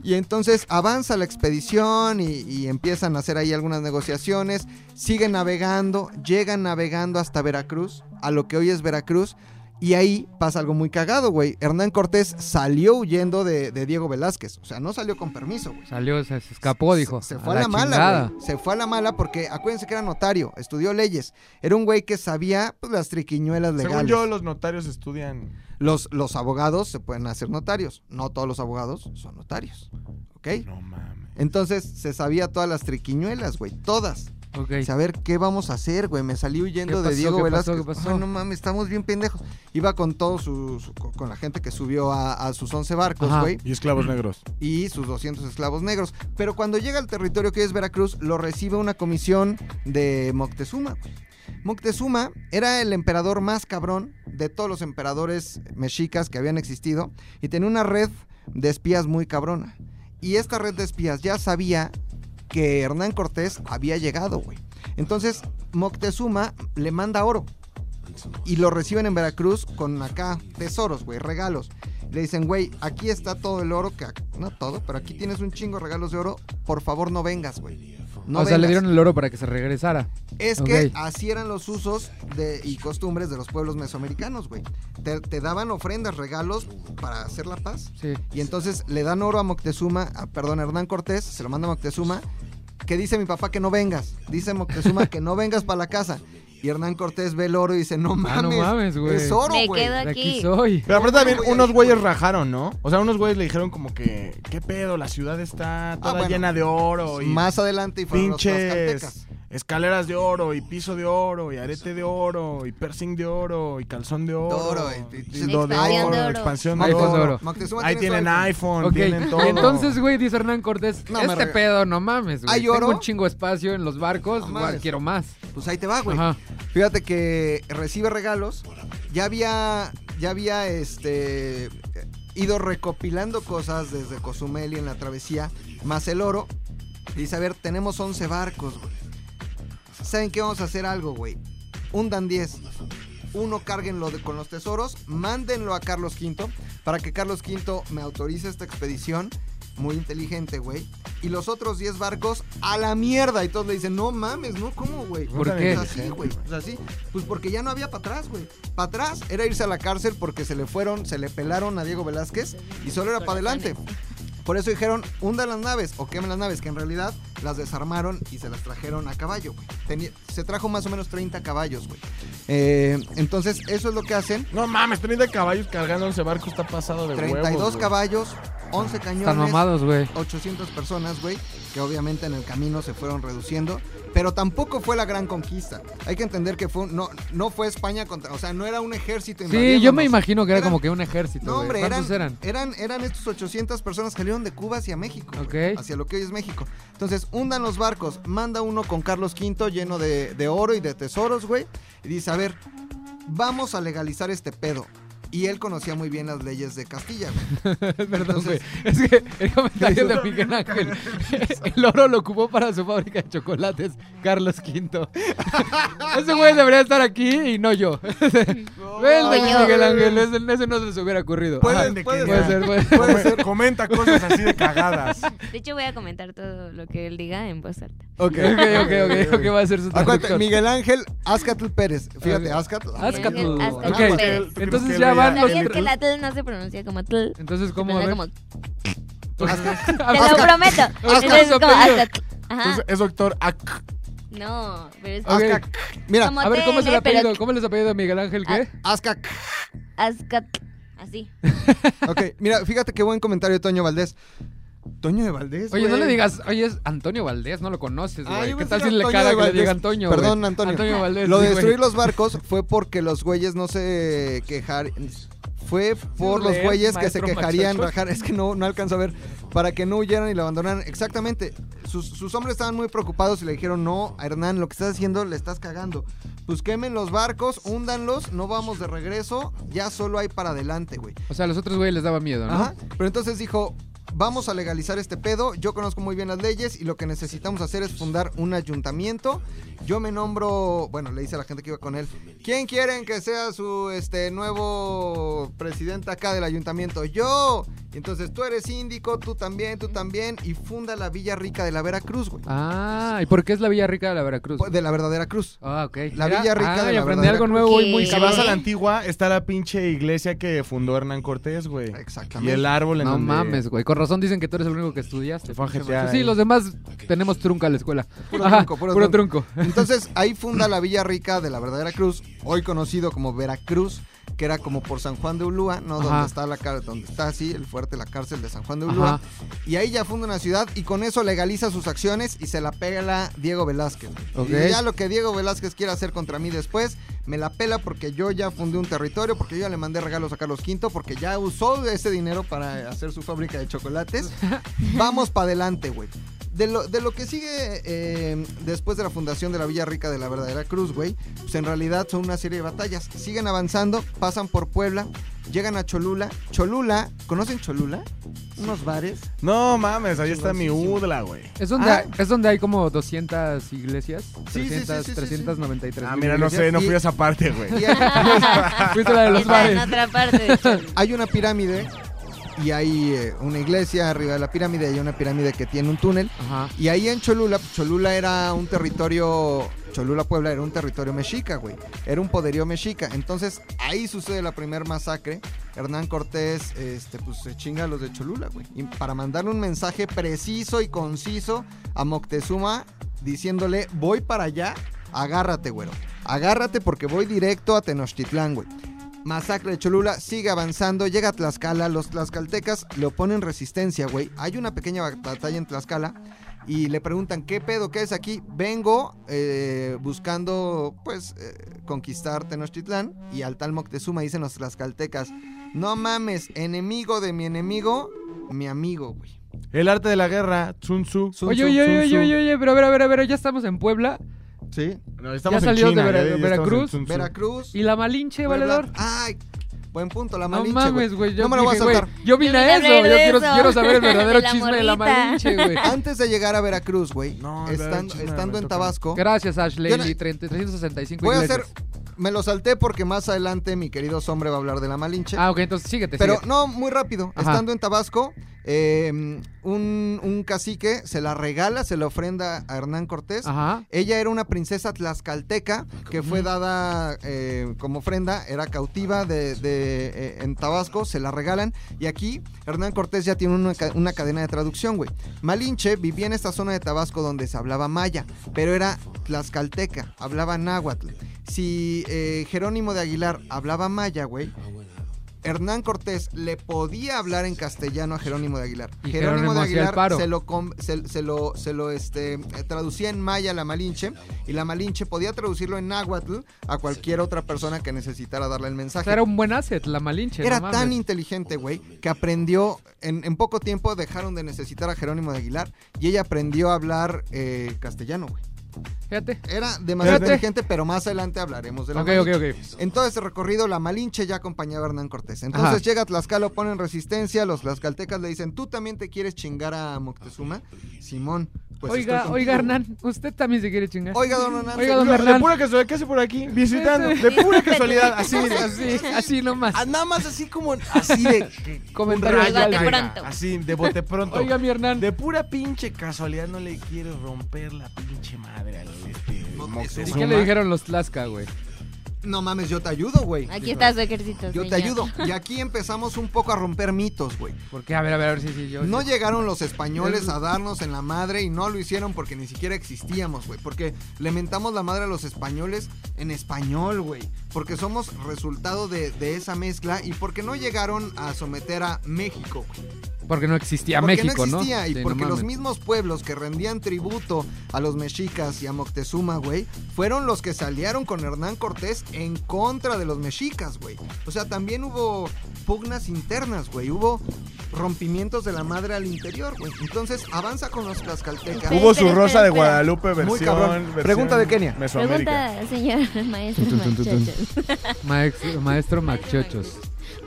Speaker 3: Y entonces avanza la expedición y, empiezan a hacer ahí algunas negociaciones, siguen navegando, llegan navegando hasta Veracruz, a lo que hoy es Veracruz, y ahí pasa algo muy cagado, güey. Hernán Cortés salió huyendo de, de Diego Velázquez, o sea, no salió con permiso, güey.
Speaker 1: Salió, se, se escapó, dijo.
Speaker 3: Se, se fue a la, mala, güey. Se fue a la mala porque acuérdense que era notario, estudió leyes. Era un güey que sabía pues, las triquiñuelas legales.
Speaker 2: Según yo, los notarios estudian.
Speaker 3: los, los abogados se pueden hacer notarios. No todos los abogados son notarios. ¿Ok?
Speaker 2: No mames.
Speaker 3: Entonces se sabía todas las triquiñuelas, güey. Todas. Saber qué vamos a hacer, güey. Me salí huyendo
Speaker 1: ¿Qué
Speaker 3: de? Diego
Speaker 1: ¿Qué
Speaker 3: Velázquez.
Speaker 1: pasó? ¿Qué pasó?
Speaker 3: Ay, no mames, estamos bien pendejos. Iba con todos sus. con- con la gente que subió a, a sus 11 barcos,
Speaker 1: Ajá.
Speaker 3: güey.
Speaker 2: Y esclavos negros.
Speaker 3: Y sus 200 esclavos negros. Pero cuando llega al territorio que es Veracruz, lo recibe una comisión de Moctezuma. güey. Moctezuma era el emperador más cabrón de todos los emperadores mexicas que habían existido y tenía una red de espías muy cabrona. Y esta red de espías ya sabía que Hernán Cortés había llegado, güey. Entonces Moctezuma le manda oro y lo reciben en Veracruz con acá tesoros, güey, regalos. Le dicen, güey, aquí está todo el oro, que no todo, pero aquí tienes un chingo de regalos de oro, por favor no vengas, güey. No
Speaker 1: o sea, le
Speaker 3: vengas".
Speaker 1: dieron el oro para que se regresara.
Speaker 3: Es que así eran los usos de, y costumbres de los pueblos mesoamericanos, güey. Te, te daban ofrendas, regalos para hacer la paz.
Speaker 1: Sí.
Speaker 3: Y entonces le dan oro a Moctezuma, a- perdón, a Hernán Cortés, se lo manda a Moctezuma, que dice mi papá que no vengas. Dice Moctezuma que no vengas para la casa. Y Hernán Cortés ve el oro y dice, no
Speaker 1: Ah, no
Speaker 3: mames,
Speaker 1: mames, güey.
Speaker 3: es oro,
Speaker 4: Me
Speaker 3: güey.
Speaker 4: quedo
Speaker 1: aquí
Speaker 4: aquí.
Speaker 1: soy.
Speaker 2: Pero aparte también unos güeyes
Speaker 3: güey.
Speaker 2: rajaron, ¿no? O sea, unos güeyes le dijeron como que, ¿qué pedo? La ciudad está toda
Speaker 3: Ah, bueno.
Speaker 2: llena de oro y
Speaker 3: Más adelante y fueron
Speaker 2: pinches escaleras de oro y piso de oro y arete de oro y piercing de oro y calzón de oro.
Speaker 3: oro, y- y-
Speaker 2: y do de
Speaker 4: Expansión
Speaker 2: oro,
Speaker 4: de oro.
Speaker 2: expansión de
Speaker 1: iPhone de
Speaker 2: oro. Ahí tienen iPhone, tienen todo.
Speaker 1: y entonces, güey, dice Hernán Cortés,
Speaker 3: No,
Speaker 1: este pedo, no mames, güey.
Speaker 3: ¿Hay
Speaker 1: Tengo
Speaker 3: oro?
Speaker 1: un chingo espacio en los barcos,
Speaker 3: No
Speaker 1: igual
Speaker 3: mames.
Speaker 1: quiero más.
Speaker 3: Pues ahí te va, güey.
Speaker 1: Ajá.
Speaker 3: Fíjate que recibe regalos. Ya había, ya había este ido recopilando cosas desde Cozumel y en la travesía, más el oro. Y dice, a ver, tenemos 11 barcos, güey. ¿Saben qué? Vamos a hacer algo, güey. Hundan 10. Uno cárguenlo de- con los tesoros, mándenlo a Carlos V para que Carlos V me autorice esta expedición. Muy inteligente, güey. Y los otros 10 barcos a la mierda. Y todos le dicen, no mames, ¿no? ¿Cómo, güey?
Speaker 1: ¿Por
Speaker 2: Puta
Speaker 1: qué?
Speaker 3: Así, güey. Pues así. Pues porque ya no había para atrás, güey. Para atrás era irse a la cárcel porque se le fueron, se le pelaron a Diego Velázquez y solo era para adelante. Por eso dijeron, hundan las naves o quemen las naves, que en realidad las desarmaron y se las trajeron a caballo, güey. Tenía- se trajo más o menos 30 caballos, güey. Eh, entonces, eso es lo que hacen.
Speaker 2: No mames, 30 caballos cargando 11 barcos está pasado de
Speaker 3: 32
Speaker 2: huevos, güey.
Speaker 3: caballos, 11
Speaker 1: Están
Speaker 3: cañones.
Speaker 1: mamados, güey.
Speaker 3: 800 personas, güey, que obviamente en el camino se fueron reduciendo, pero tampoco fue la gran conquista. Hay que entender que fue un- no no fue España contra, o sea, no era un ejército
Speaker 1: Sí, yo me imagino que era como que un ejército,
Speaker 3: No, hombre, eran,
Speaker 1: ¿Cuántos eran?
Speaker 3: eran eran estos 800 personas que salieron de Cuba hacia México, hacia lo que hoy es México. Entonces, hundan los barcos, manda uno con Carlos V lleno de, de oro y de tesoros, güey, y dice, a ver, vamos a legalizar este pedo. Y él conocía muy bien las leyes de Castilla, güey.
Speaker 1: Perdón, güey. Es que el comentario de Miguel Ángel. El oro lo ocupó para su fábrica de chocolates, Carlos V. Ese güey debería estar aquí y no yo. Ven,
Speaker 4: yo.
Speaker 1: Miguel Ángel, ese, ese no se les hubiera ocurrido.
Speaker 3: Puede- puede
Speaker 1: puede
Speaker 2: ya-
Speaker 1: ser, puede
Speaker 2: Puede ser, comenta cosas así de cagadas.
Speaker 4: De hecho, voy a comentar todo lo que él diga en voz alta.
Speaker 3: Ok,
Speaker 1: Ok, ok, ok, ok, va a ser su
Speaker 3: Acuérdate. Miguel Ángel Azcatl Pérez. Fíjate. Azcatl.
Speaker 1: Azcatl.
Speaker 4: Azcatl
Speaker 1: Ok,
Speaker 4: Pérez.
Speaker 1: entonces ya van los...
Speaker 4: ¿Sabías que la T no se pronuncia como tl?
Speaker 1: Entonces,
Speaker 4: Se
Speaker 1: ¿cómo? A
Speaker 4: pronuncia como... Te lo prometo. Entonces, como
Speaker 1: Apellido.
Speaker 4: Azcatl. Ajá.
Speaker 2: Entonces, es doctor Ak.
Speaker 4: No, pero es
Speaker 1: Ok.
Speaker 3: Azcac. Mira,
Speaker 4: Como
Speaker 1: A ver, ¿cómo es el
Speaker 4: tele, pero-
Speaker 1: apellido? ¿Cómo es el apellido de Miguel Ángel qué?
Speaker 3: Azcac.
Speaker 4: Azcatl. Así.
Speaker 3: Ok, mira, fíjate qué buen comentario de Toño Valdés. Toño de Valdés.
Speaker 1: Oye, no le digas, oye, es Antonio Valdés, no lo conoces,
Speaker 3: Ah,
Speaker 1: güey.
Speaker 3: yo
Speaker 1: ¿Qué
Speaker 3: pensé
Speaker 1: tal si le
Speaker 3: Antonio de
Speaker 1: que le diga Antonio, güey?
Speaker 3: Perdón, Antonio.
Speaker 1: Antonio Valdés.
Speaker 3: Lo
Speaker 1: sí,
Speaker 3: de
Speaker 1: güey.
Speaker 3: destruir los barcos fue porque los güeyes no se quejar Fue por los güeyes que se quejarían, rajar. Es que no, no alcanzo a ver. Para que no huyeran y lo abandonaran. Exactamente. Sus, sus hombres estaban muy preocupados y le dijeron: No, a Hernán, lo que estás haciendo le estás cagando. Pues quemen los barcos, húndanlos, no vamos de regreso. Ya solo hay para adelante, güey.
Speaker 1: O sea, a los otros güeyes les daba miedo, ¿no?
Speaker 3: Ajá. Pero entonces dijo, vamos a legalizar este pedo, yo conozco muy bien las leyes y lo que necesitamos hacer es fundar un ayuntamiento. Yo me nombro, bueno, le dice a la gente que iba con él, ¿quién quieren que sea su este nuevo presidente acá del ayuntamiento? Yo. Y entonces tú eres síndico, tú también, tú también y funda la Villa Rica de la Veracruz, güey.
Speaker 1: Ah, ¿y por qué es la Villa Rica de la Veracruz?
Speaker 3: De la verdadera cruz.
Speaker 1: Ah, ok.
Speaker 3: La Villa Rica
Speaker 1: ah,
Speaker 3: de
Speaker 1: y
Speaker 3: la
Speaker 1: aprendí algo nuevo hoy muy.
Speaker 2: Si vas a la antigua, está la pinche iglesia que fundó Hernán Cortés, güey. Y
Speaker 3: Exactamente.
Speaker 2: el árbol en
Speaker 1: No
Speaker 2: donde...
Speaker 1: mames, güey. Con razón dicen que tú eres el único que estudiaste. Sí, los demás tenemos trunca a la escuela.
Speaker 3: Puro
Speaker 1: Ajá,
Speaker 3: trunco, puro
Speaker 1: puro trunco.
Speaker 3: Entonces ahí funda la Villa Rica de la verdadera cruz, hoy conocido como Veracruz, que era como por San Juan de Ulúa, ¿no?
Speaker 1: Ajá.
Speaker 3: Donde está la car- donde está así el fuerte, la cárcel de San Juan de Ulúa.
Speaker 1: Ajá.
Speaker 3: Y ahí ya funda una ciudad y con eso legaliza sus acciones y se la pela Diego Velázquez. Y ya lo que Diego Velázquez quiera hacer contra mí después, me la pela porque yo ya fundé un territorio, porque yo ya le mandé regalos a Carlos V, porque ya usó ese dinero para hacer su fábrica de chocolates. Vamos para adelante, güey. De lo, de lo que sigue eh, después de la fundación de la Villa Rica de la Verdadera Cruz, güey, pues en realidad son una serie de batallas. Siguen avanzando, pasan por Puebla, llegan a Cholula. Cholula, ¿conocen Cholula? Unos bares.
Speaker 2: No mames, ahí está mi udla, güey.
Speaker 1: ¿Es donde,
Speaker 3: Ah.
Speaker 1: hay, ¿Es donde hay como 200 iglesias?
Speaker 3: Sí, sí, sí,
Speaker 1: 300,
Speaker 3: sí, sí, sí.
Speaker 1: 393
Speaker 2: Ah,
Speaker 1: mil
Speaker 2: mira, no sé, no
Speaker 3: Y-
Speaker 2: fui a esa parte, güey.
Speaker 3: Y hay,
Speaker 1: Fuiste a la de los
Speaker 4: Está en
Speaker 1: bares.
Speaker 4: otra parte de Cholula.
Speaker 3: hay una pirámide y hay eh, una iglesia arriba de la pirámide y hay una pirámide que tiene un túnel.
Speaker 1: Ajá.
Speaker 3: Y ahí en Cholula, Cholula era un territorio, Cholula Puebla era un territorio mexica, güey. Era un poderío mexica. Entonces ahí sucede la primer masacre. Hernán Cortés, este, pues se chinga a los de Cholula, güey. Y para mandarle un mensaje preciso y conciso a Moctezuma diciéndole, voy para allá agárrate, güero. Agárrate porque voy directo a Tenochtitlán, güey. Masacre de Cholula sigue avanzando, llega a Tlaxcala, los tlaxcaltecas le oponen resistencia, güey. Hay una pequeña ba- batalla en Tlaxcala y le preguntan, ¿qué pedo? ¿Qué es aquí? Vengo eh, buscando, pues, eh, conquistar Tenochtitlán y al tal Moctezuma dicen los tlaxcaltecas, no mames, enemigo de mi enemigo, mi amigo, güey.
Speaker 2: El arte de la guerra, Sun Tzu.
Speaker 3: Sun
Speaker 1: Oye,
Speaker 3: Tzu,
Speaker 1: oye,
Speaker 3: Sun
Speaker 1: oye,
Speaker 3: Tzu.
Speaker 1: oye, oye, pero a ver, a ver, a ver, ya estamos en Puebla.
Speaker 3: Sí,
Speaker 2: No, estamos
Speaker 1: Ya
Speaker 2: en
Speaker 1: salió de
Speaker 2: China,
Speaker 1: Vera-
Speaker 2: ya- ya estamos en
Speaker 1: Veracruz.
Speaker 2: Sun Tzu.
Speaker 3: Veracruz.
Speaker 1: ¿Y la Malinche,
Speaker 3: Puebla.
Speaker 1: valedor?
Speaker 3: Ay, buen punto, la
Speaker 1: No
Speaker 3: Malinche,
Speaker 1: mames, güey. Yo
Speaker 3: No me lo voy a
Speaker 1: dije, güey,
Speaker 3: saltar.
Speaker 1: Yo vine
Speaker 4: Yo
Speaker 1: a
Speaker 4: vine a
Speaker 1: eso.
Speaker 4: hablar
Speaker 1: Yo
Speaker 4: de
Speaker 1: quiero,
Speaker 4: eso.
Speaker 1: quiero saber el verdadero
Speaker 4: De la
Speaker 1: chisme de la
Speaker 4: morrita.
Speaker 1: Malinche, güey.
Speaker 3: Antes de llegar a Veracruz, güey,
Speaker 2: No,
Speaker 3: estando,
Speaker 2: China,
Speaker 3: estando
Speaker 2: me
Speaker 3: en
Speaker 2: toca.
Speaker 3: Tabasco,
Speaker 1: Gracias, Ashley.
Speaker 3: Yo no-
Speaker 1: 365
Speaker 3: voy a
Speaker 1: iglesias.
Speaker 3: hacer, me lo salté porque más adelante mi querido hombre va a hablar de la Malinche.
Speaker 1: Ah, ok, entonces síguete.
Speaker 3: Pero
Speaker 1: síguete.
Speaker 3: no, muy rápido.
Speaker 1: Ajá.
Speaker 3: Estando en Tabasco, eh, un, un cacique se la regala, se la ofrenda a Hernán Cortés.
Speaker 1: Ajá.
Speaker 3: Ella era una princesa tlaxcalteca que fue dada eh, como ofrenda, era cautiva de, de, eh, en Tabasco, se la regalan. Y aquí Hernán Cortés ya tiene una, una cadena de traducción, güey. Malinche vivía en esta zona de Tabasco donde se hablaba maya, pero era tlaxcalteca, hablaba náhuatl. Si eh, Jerónimo de Aguilar hablaba maya, güey. Hernán Cortés le podía hablar en castellano a Jerónimo de Aguilar.
Speaker 1: Y
Speaker 3: Jerónimo
Speaker 1: Jerónimo
Speaker 3: de Aguilar se lo, se, se lo, se lo, este, traducía en maya la Malinche y la Malinche podía traducirlo en náhuatl a cualquier otra persona que necesitara darle el
Speaker 1: O
Speaker 3: mensaje.
Speaker 1: sea, era un buen asset, la Malinche.
Speaker 3: Era
Speaker 1: no
Speaker 3: tan inteligente, güey, que aprendió, en, en poco tiempo dejaron de necesitar a Jerónimo de Aguilar y ella aprendió a hablar eh, castellano, güey.
Speaker 1: Fíjate.
Speaker 3: Era demasiado
Speaker 1: Fíjate.
Speaker 3: inteligente, pero más adelante hablaremos de la
Speaker 1: Ok,
Speaker 3: Malinche.
Speaker 1: ok, ok.
Speaker 3: En todo ese recorrido, la Malinche ya acompañaba a Hernán Cortés. Entonces
Speaker 1: Ajá.
Speaker 3: llega a Tlaxcala, ponen resistencia, los tlaxcaltecas le dicen, ¿tú también te quieres chingar a Moctezuma? Simón, pues
Speaker 1: oiga, oiga. Hernán, usted también se quiere chingar.
Speaker 3: Oiga, don Hernán.
Speaker 1: Oiga,
Speaker 2: De pura casualidad, ¿qué hace por aquí? Visitando. De pura casualidad, así,
Speaker 1: así, así nomás.
Speaker 2: Ah, Nada más así como, así de...
Speaker 1: Comentario de
Speaker 4: pronto.
Speaker 2: Así, de bote pronto.
Speaker 1: Oiga, mi Hernán.
Speaker 2: De pura pinche casualidad no le quiere romper la pinche madre al este
Speaker 1: ¿Y
Speaker 2: Moctezuma.
Speaker 1: qué le dijeron los Tlaxca, güey?
Speaker 3: No mames, yo te ayudo, güey.
Speaker 4: Aquí está su ejército.
Speaker 3: Yo te ayudo. Y aquí empezamos un poco a romper mitos, güey.
Speaker 1: ¿Por qué? A ver, a ver, a ver, sí, sí, yo.
Speaker 3: No
Speaker 1: sí.
Speaker 3: llegaron los españoles a darnos en la madre y no lo hicieron porque ni siquiera existíamos, güey. Porque le mentamos la madre a los españoles en español, güey. Porque somos resultado de, de esa mezcla y porque no llegaron a someter a México, güey.
Speaker 1: Porque no existía
Speaker 3: porque
Speaker 1: México,
Speaker 3: no
Speaker 1: ¿no?
Speaker 3: existía y
Speaker 1: Sí, no
Speaker 3: porque los mismos pueblos que rendían tributo a los mexicas y a Moctezuma, güey, fueron los que se aliaron con Hernán Cortés en contra de los mexicas, güey. O sea, también hubo pugnas internas, güey. Hubo rompimientos de la madre al interior, güey. Entonces, avanza con los tlaxcaltecas.
Speaker 2: Hubo su Rosa de. Guadalupe versión...
Speaker 3: Muy cabrón.
Speaker 2: versión
Speaker 3: Pregunta de Kenia.
Speaker 2: Mesoamérica.
Speaker 4: Pregunta, señor maestro. Machochos.
Speaker 1: Maestro, maestro Macchochos.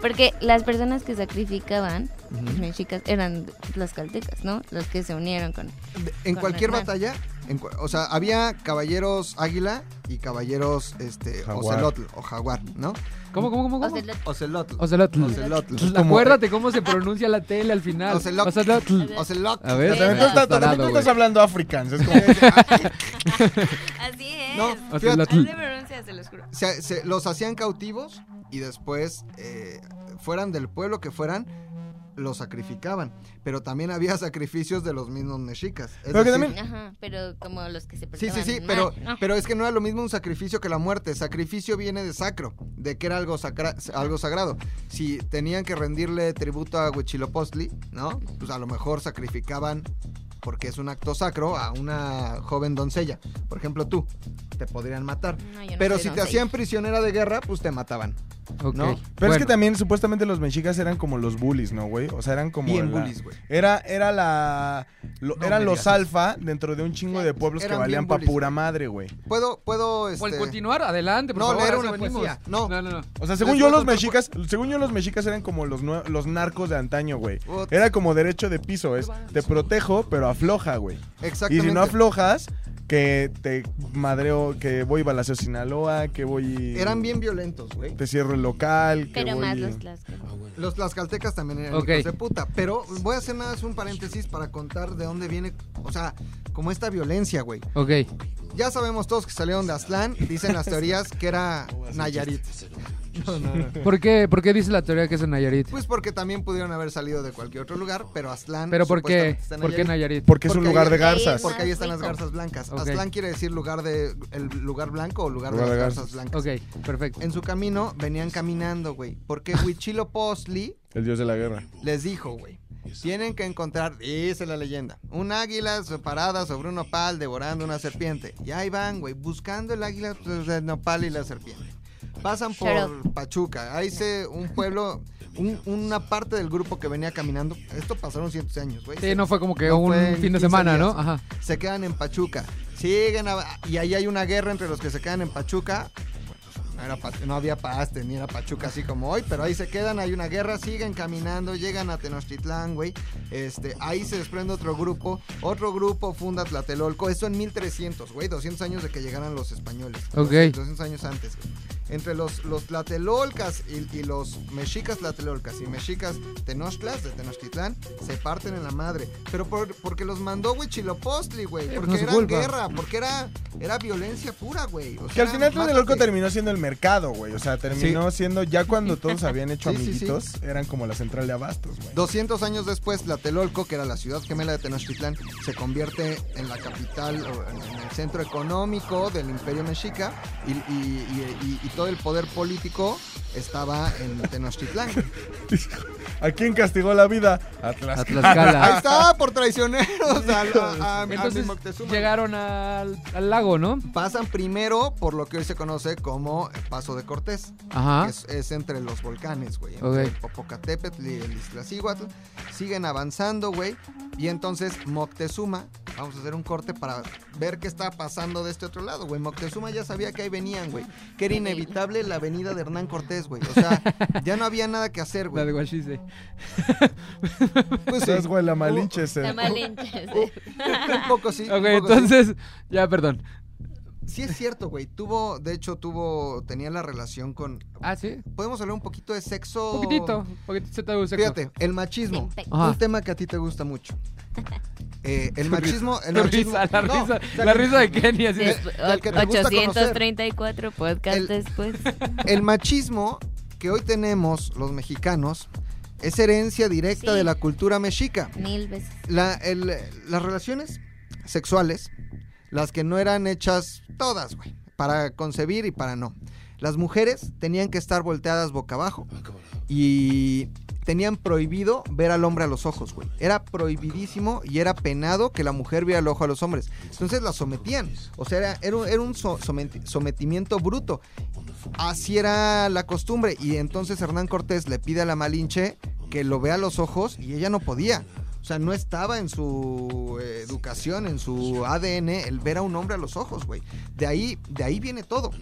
Speaker 4: Porque las personas que sacrificaban, las mexicas, eran tlaxcaltecas, ¿no? Los que se unieron con...
Speaker 3: De- En
Speaker 4: Con
Speaker 3: cualquier
Speaker 4: Hernán.
Speaker 3: batalla, en o sea, había caballeros águila y caballeros este
Speaker 2: Jaguar.
Speaker 3: ocelotl o jaguar, ¿no?
Speaker 1: ¿Cómo, cómo, cómo?
Speaker 4: O
Speaker 1: cómo?
Speaker 4: sea, lo-
Speaker 3: Ocelotl.
Speaker 1: Ocelotl.
Speaker 3: Ocelotl.
Speaker 1: Pues, Acuérdate cómo se pronuncia la tele al final.
Speaker 3: Ocelot.
Speaker 1: Ocelotl.
Speaker 3: Ocelotl.
Speaker 1: A ver,
Speaker 4: Sí,
Speaker 2: También
Speaker 4: no.
Speaker 2: tú estás,
Speaker 1: Tarado,
Speaker 2: también tú estás hablando africans. Es como...
Speaker 4: Así es.
Speaker 3: No,
Speaker 1: Ocelotl.
Speaker 3: fíjate,
Speaker 4: Así se pronuncia, se los juro.
Speaker 3: se- se- los hacían cautivos y después, eh, fueran del pueblo que fueran, los sacrificaban. Pero también había sacrificios de los mismos mexicas. Es
Speaker 2: Pero que también-
Speaker 4: Ajá, pero como los que se
Speaker 3: Sí, sí, sí, pero,
Speaker 4: ¿no?
Speaker 3: pero es que no era lo mismo un sacrificio que la muerte. Sacrificio viene de sacro, de que era algo, sacra- algo sagrado. Si tenían que rendirle tributo a Huitzilopochtli, ¿no? Pues a lo mejor sacrificaban, porque es un acto sacro, a una joven doncella. Por ejemplo, tú, te podrían matar.
Speaker 4: No, yo no
Speaker 3: Pero si te hacían prisionera de guerra, pues te mataban.
Speaker 1: Ok.
Speaker 3: No,
Speaker 2: Pero es que también supuestamente los mexicas eran como los bullies, ¿no, güey? O sea, eran como
Speaker 3: Bien
Speaker 2: la-
Speaker 3: bullies, güey.
Speaker 2: Era, era la... lo-
Speaker 3: No
Speaker 2: eran los
Speaker 3: digas
Speaker 2: alfa dentro de un chingo de pueblos que valían pa'
Speaker 3: bullies,
Speaker 2: pura madre, güey.
Speaker 3: Puedo, puedo,
Speaker 1: ¿Pueden
Speaker 3: este...
Speaker 1: continuar? Adelante, por
Speaker 3: No,
Speaker 1: favor.
Speaker 3: leer
Speaker 1: a
Speaker 3: una poesía. No.
Speaker 1: no, no. no.
Speaker 2: O sea, según
Speaker 3: Les
Speaker 2: yo los mexicas, según yo los mexicas eran como los, los narcos de antaño, güey. Era como derecho de piso, es te protejo, pero afloja, güey. Y
Speaker 3: Exactamente.
Speaker 2: si no aflojas, que te madreo, que voy balaceo Sinaloa, que voy
Speaker 3: Eran bien violentos, güey.
Speaker 2: te cierro el local, que
Speaker 4: Pero
Speaker 2: voy
Speaker 4: más los tlaxcaltecas.
Speaker 3: Los tlaxcaltecas también eran
Speaker 1: Ok.
Speaker 3: hijos de puta. Pero voy a hacer nada más un paréntesis para contar de dónde viene, o sea, como esta violencia, güey.
Speaker 1: Ok.
Speaker 3: Ya sabemos todos que salieron de Aztlán. Dicen las teorías que era Nayarit. No, no, no.
Speaker 1: ¿Por qué, ¿Por qué dice la teoría que es en Nayarit?
Speaker 3: Pues porque también pudieron haber salido de cualquier otro lugar, pero Aztlán.
Speaker 1: ¿Pero por qué?
Speaker 3: supuestamente está en
Speaker 1: ¿Por qué
Speaker 3: Nayarit.
Speaker 2: Porque es un
Speaker 3: Porque
Speaker 2: lugar de garzas.
Speaker 3: Porque ahí están las garzas blancas.
Speaker 1: Ok.
Speaker 3: Aztlán quiere decir lugar de el lugar blanco o lugar,
Speaker 2: Lugar
Speaker 3: de
Speaker 2: de
Speaker 3: las
Speaker 2: garzas.
Speaker 3: garzas blancas.
Speaker 1: Ok, perfecto.
Speaker 3: En su camino venían caminando, güey, porque Huitzilopochtli
Speaker 2: El dios de la guerra.
Speaker 3: les dijo, güey, tienen que encontrar, dice la leyenda, un águila parada sobre un nopal devorando una serpiente. Y ahí van, güey, buscando el águila, pues, el nopal y la serpiente. Pasan por Pachuca, ahí se un pueblo, un- una parte del grupo que venía caminando. Esto pasaron cientos de años, güey.
Speaker 1: Sí, no fue como que
Speaker 3: No
Speaker 1: un fin de
Speaker 3: 15
Speaker 1: semana, ¿no? Ajá.
Speaker 3: se quedan en Pachuca. Siguen a- y ahí hay una guerra entre los que se quedan en Pachuca. No, era no había Paste ni era Pachuca así como hoy, pero ahí se quedan, hay una guerra, siguen caminando, llegan a Tenochtitlán, güey. Este, ahí se desprende otro grupo, otro grupo funda Tlatelolco, esto en 1300, güey, 200 años de que llegaran los españoles.
Speaker 1: Ok.
Speaker 3: 200 años antes, güey. Entre los, los tlatelolcas y, y los mexicas tlatelolcas y mexicas tenochtlas de Tenochtitlán se parten en la madre. Pero por- porque los mandó güey.
Speaker 1: Eh,
Speaker 3: Porque
Speaker 1: no es su
Speaker 3: era
Speaker 1: culpa.
Speaker 3: guerra, porque era, era violencia pura, güey. O
Speaker 2: Que al final. Tlatelolco terminó siendo el mercado, güey. O sea, terminó siendo ya cuando todos habían hecho
Speaker 3: Sí, sí, sí.
Speaker 2: amiguitos, eran como la central de abastos, güey.
Speaker 3: 200 años después, Tlatelolco, que era la ciudad gemela de Tenochtitlán, se convierte en la capital, o en en el centro económico del imperio mexica y, y- y- y- y todo el poder político estaba en Tenochtitlán.
Speaker 2: ¿A quién castigó la vida? A
Speaker 1: A
Speaker 2: Tlaxcala.
Speaker 1: Tlaxcala.
Speaker 3: Ahí está, por traicioneros a, a- a- a
Speaker 1: Entonces llegaron al, al lago, ¿no?
Speaker 3: Pasan primero por lo que hoy se conoce como el Paso de Cortés,
Speaker 1: Ajá.
Speaker 3: que es, es entre los volcanes, güey. Entre
Speaker 1: Ok.
Speaker 3: el Popocatépetl y el Iztaccíhuatl. Siguen avanzando, güey. Y entonces Moctezuma, vamos a hacer un corte para ver qué está pasando de este otro lado, güey. Moctezuma ya sabía que ahí venían, güey. Que era inevitable la venida de Hernán Cortés, güey. O sea, ya no había nada que hacer,
Speaker 1: La de
Speaker 3: güey.
Speaker 1: Guachise.
Speaker 3: Pues sí.
Speaker 2: Güey, la malinche
Speaker 4: La malinche.
Speaker 3: Un poco sí.
Speaker 1: Ok,
Speaker 3: poco sí.
Speaker 1: entonces, ya, perdón.
Speaker 3: Sí es cierto, güey. Tuvo, de hecho, tuvo, tenía la relación con...
Speaker 1: Ah, sí.
Speaker 3: Podemos hablar un poquito de sexo.
Speaker 1: Un poquitito, un poquito se te gusta.
Speaker 3: Fíjate, el machismo. Un tema que a ti te gusta mucho. Eh, el machismo. El
Speaker 1: La
Speaker 3: machismo
Speaker 1: risa, la
Speaker 3: no,
Speaker 1: risa, la risa de Kenny así.
Speaker 3: de- del que te gusta conocer.
Speaker 4: 834 podcast
Speaker 3: El-
Speaker 4: después.
Speaker 3: El machismo que hoy tenemos los mexicanos es herencia directa
Speaker 4: Sí.
Speaker 3: de la cultura mexica.
Speaker 4: Mil veces.
Speaker 3: La- el- las relaciones sexuales, las que no eran hechas todas, güey, para concebir y para no. Las mujeres tenían que estar volteadas boca abajo y tenían prohibido ver al hombre a los ojos, güey. Era prohibidísimo y era penado que la mujer viera el ojo a los hombres. Entonces la sometían. O sea, era, era un, sometimiento bruto. Así era la costumbre. Y entonces Hernán Cortés le pide a la Malinche que lo vea a los ojos y ella no podía. O sea, no estaba en su educación, en su ADN, el ver a un hombre a los ojos, güey. De ahí, de ahí viene todo.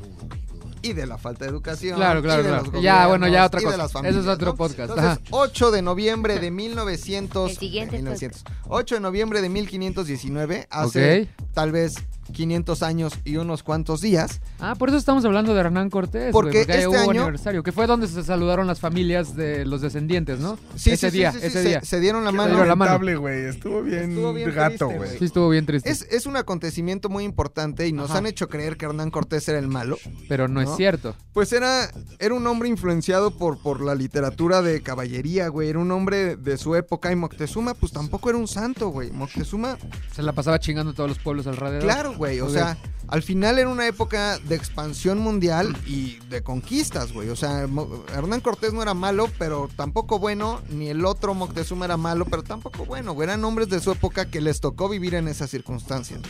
Speaker 3: Y de la falta de educación.
Speaker 1: Claro, claro,
Speaker 3: y de
Speaker 1: claro.
Speaker 3: los
Speaker 1: Ya, bueno, ya otra
Speaker 3: y de
Speaker 1: cosa.
Speaker 3: las
Speaker 1: Eso es
Speaker 3: familias,
Speaker 1: otro
Speaker 3: ¿no?
Speaker 1: podcast,
Speaker 3: Entonces,
Speaker 1: ajá.
Speaker 3: 8 de noviembre de 1900.
Speaker 4: El siguiente
Speaker 3: eh, 1900. 8 de noviembre de 1519, hace
Speaker 1: Ok.
Speaker 3: tal vez 500 años y unos cuantos días.
Speaker 1: Ah, por eso estamos hablando de Hernán Cortés.
Speaker 3: Porque
Speaker 1: porque
Speaker 3: este
Speaker 1: hubo
Speaker 3: año-
Speaker 1: aniversario, que fue donde se saludaron las familias de los descendientes, ¿no?
Speaker 3: Sí,
Speaker 1: ese
Speaker 3: sí,
Speaker 1: día,
Speaker 3: sí, sí,
Speaker 1: ese
Speaker 3: se-
Speaker 1: día.
Speaker 3: Se, dieron la
Speaker 2: Qué
Speaker 3: mano.
Speaker 1: dieron la mano.
Speaker 2: lamentable, güey. Estuvo bien,
Speaker 3: Estuvo bien
Speaker 2: gato, güey.
Speaker 1: Sí, estuvo bien triste.
Speaker 3: Es, es un acontecimiento muy importante y nos
Speaker 1: Ajá.
Speaker 3: han hecho creer que Hernán Cortés era el malo.
Speaker 1: pero no, es cierto.
Speaker 3: Pues era, era un hombre influenciado por, por la literatura de caballería, güey. Era un hombre de su época y Moctezuma, pues tampoco era un santo, güey. Moctezuma,
Speaker 1: Se la pasaba chingando a todos los pueblos alrededor.
Speaker 3: claro, güey. O sea, al final era una época de expansión mundial y de conquistas, güey. O sea, Hernán Cortés no era malo, pero tampoco bueno. Ni el otro Moctezuma era malo, pero tampoco bueno, güey. Eran hombres de su época que les tocó vivir en esas circunstancias.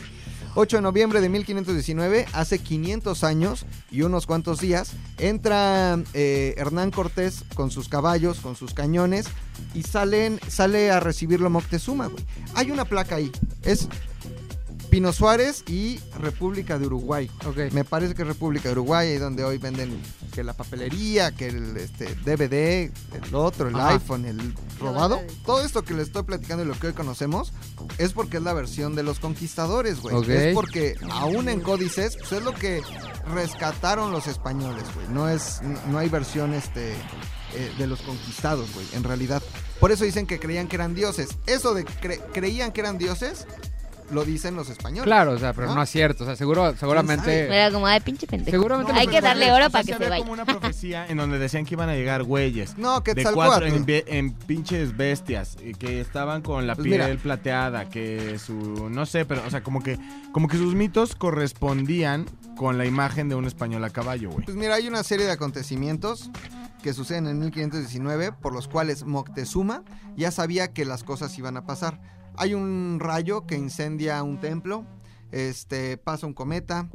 Speaker 3: 8 de noviembre de 1519, hace 500 años y unos cuantos días, entra eh, Hernán Cortés con sus caballos, con sus cañones y salen, sale a recibirlo Moctezuma, güey. Hay una placa ahí, es Pino Suárez y República de Uruguay.
Speaker 1: Ok.
Speaker 3: Me parece que es República de Uruguay, ahí donde hoy venden que la papelería, que el este, DVD, el otro, el
Speaker 1: Ajá.
Speaker 3: iPhone, el robado. Todo esto que les estoy platicando y lo que hoy conocemos es porque es la versión de los conquistadores, güey.
Speaker 1: Ok.
Speaker 3: Es porque aún en códices, pues es lo que rescataron los españoles, güey. No es, no hay versión este eh, de los conquistados, güey, en realidad. Por eso dicen que creían que eran dioses. Eso de cre- creían que eran dioses lo dicen los españoles.
Speaker 1: Claro, o sea, pero
Speaker 3: ¿No?
Speaker 1: no, es cierto. O sea, seguro, seguramente.
Speaker 4: Era como, ay, pinche pendejo.
Speaker 1: Seguramente
Speaker 4: Hay que darle
Speaker 2: O
Speaker 4: oro
Speaker 2: sea,
Speaker 4: para que se vaya.
Speaker 2: como una profecía en donde decían que iban a llegar güeyes.
Speaker 3: No,
Speaker 2: De
Speaker 3: Quetzalcóatl.
Speaker 2: cuatro en, en pinches bestias y que estaban con la
Speaker 3: Pues
Speaker 2: piel
Speaker 3: mira.
Speaker 2: plateada, que su no sé, pero o sea, como que como que sus mitos correspondían con la imagen de un español a caballo, güey.
Speaker 3: Pues mira, hay una serie de acontecimientos que suceden en 1519 por los cuales Moctezuma ya sabía que las cosas iban a pasar. Hay un rayo que incendia un templo, este pasa un cometa,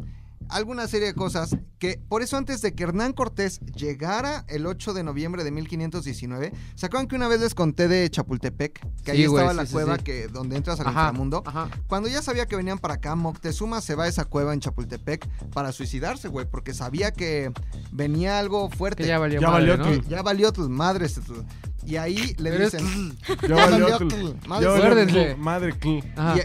Speaker 3: alguna serie de cosas que por eso antes de que Hernán Cortés llegara el 8 de noviembre de 1519, ¿se acuerdan que una vez les conté de Chapultepec? Que ahí
Speaker 1: güey,
Speaker 3: estaba
Speaker 1: sí,
Speaker 3: la
Speaker 1: sí,
Speaker 3: cueva
Speaker 1: sí.
Speaker 3: que donde entras al
Speaker 1: Ajá,
Speaker 3: inframundo.
Speaker 1: ajá.
Speaker 3: Cuando ya sabía que venían para acá, Moctezuma se va a esa cueva en Chapultepec para suicidarse, güey, porque sabía que venía algo fuerte.
Speaker 1: Que ya valió
Speaker 2: Ya
Speaker 1: madre,
Speaker 2: valió
Speaker 1: ¿no?
Speaker 2: que-
Speaker 3: Ya valió tus madres. tu- Y ahí le dicen. Tu-
Speaker 2: cl-
Speaker 3: madre,
Speaker 2: madre.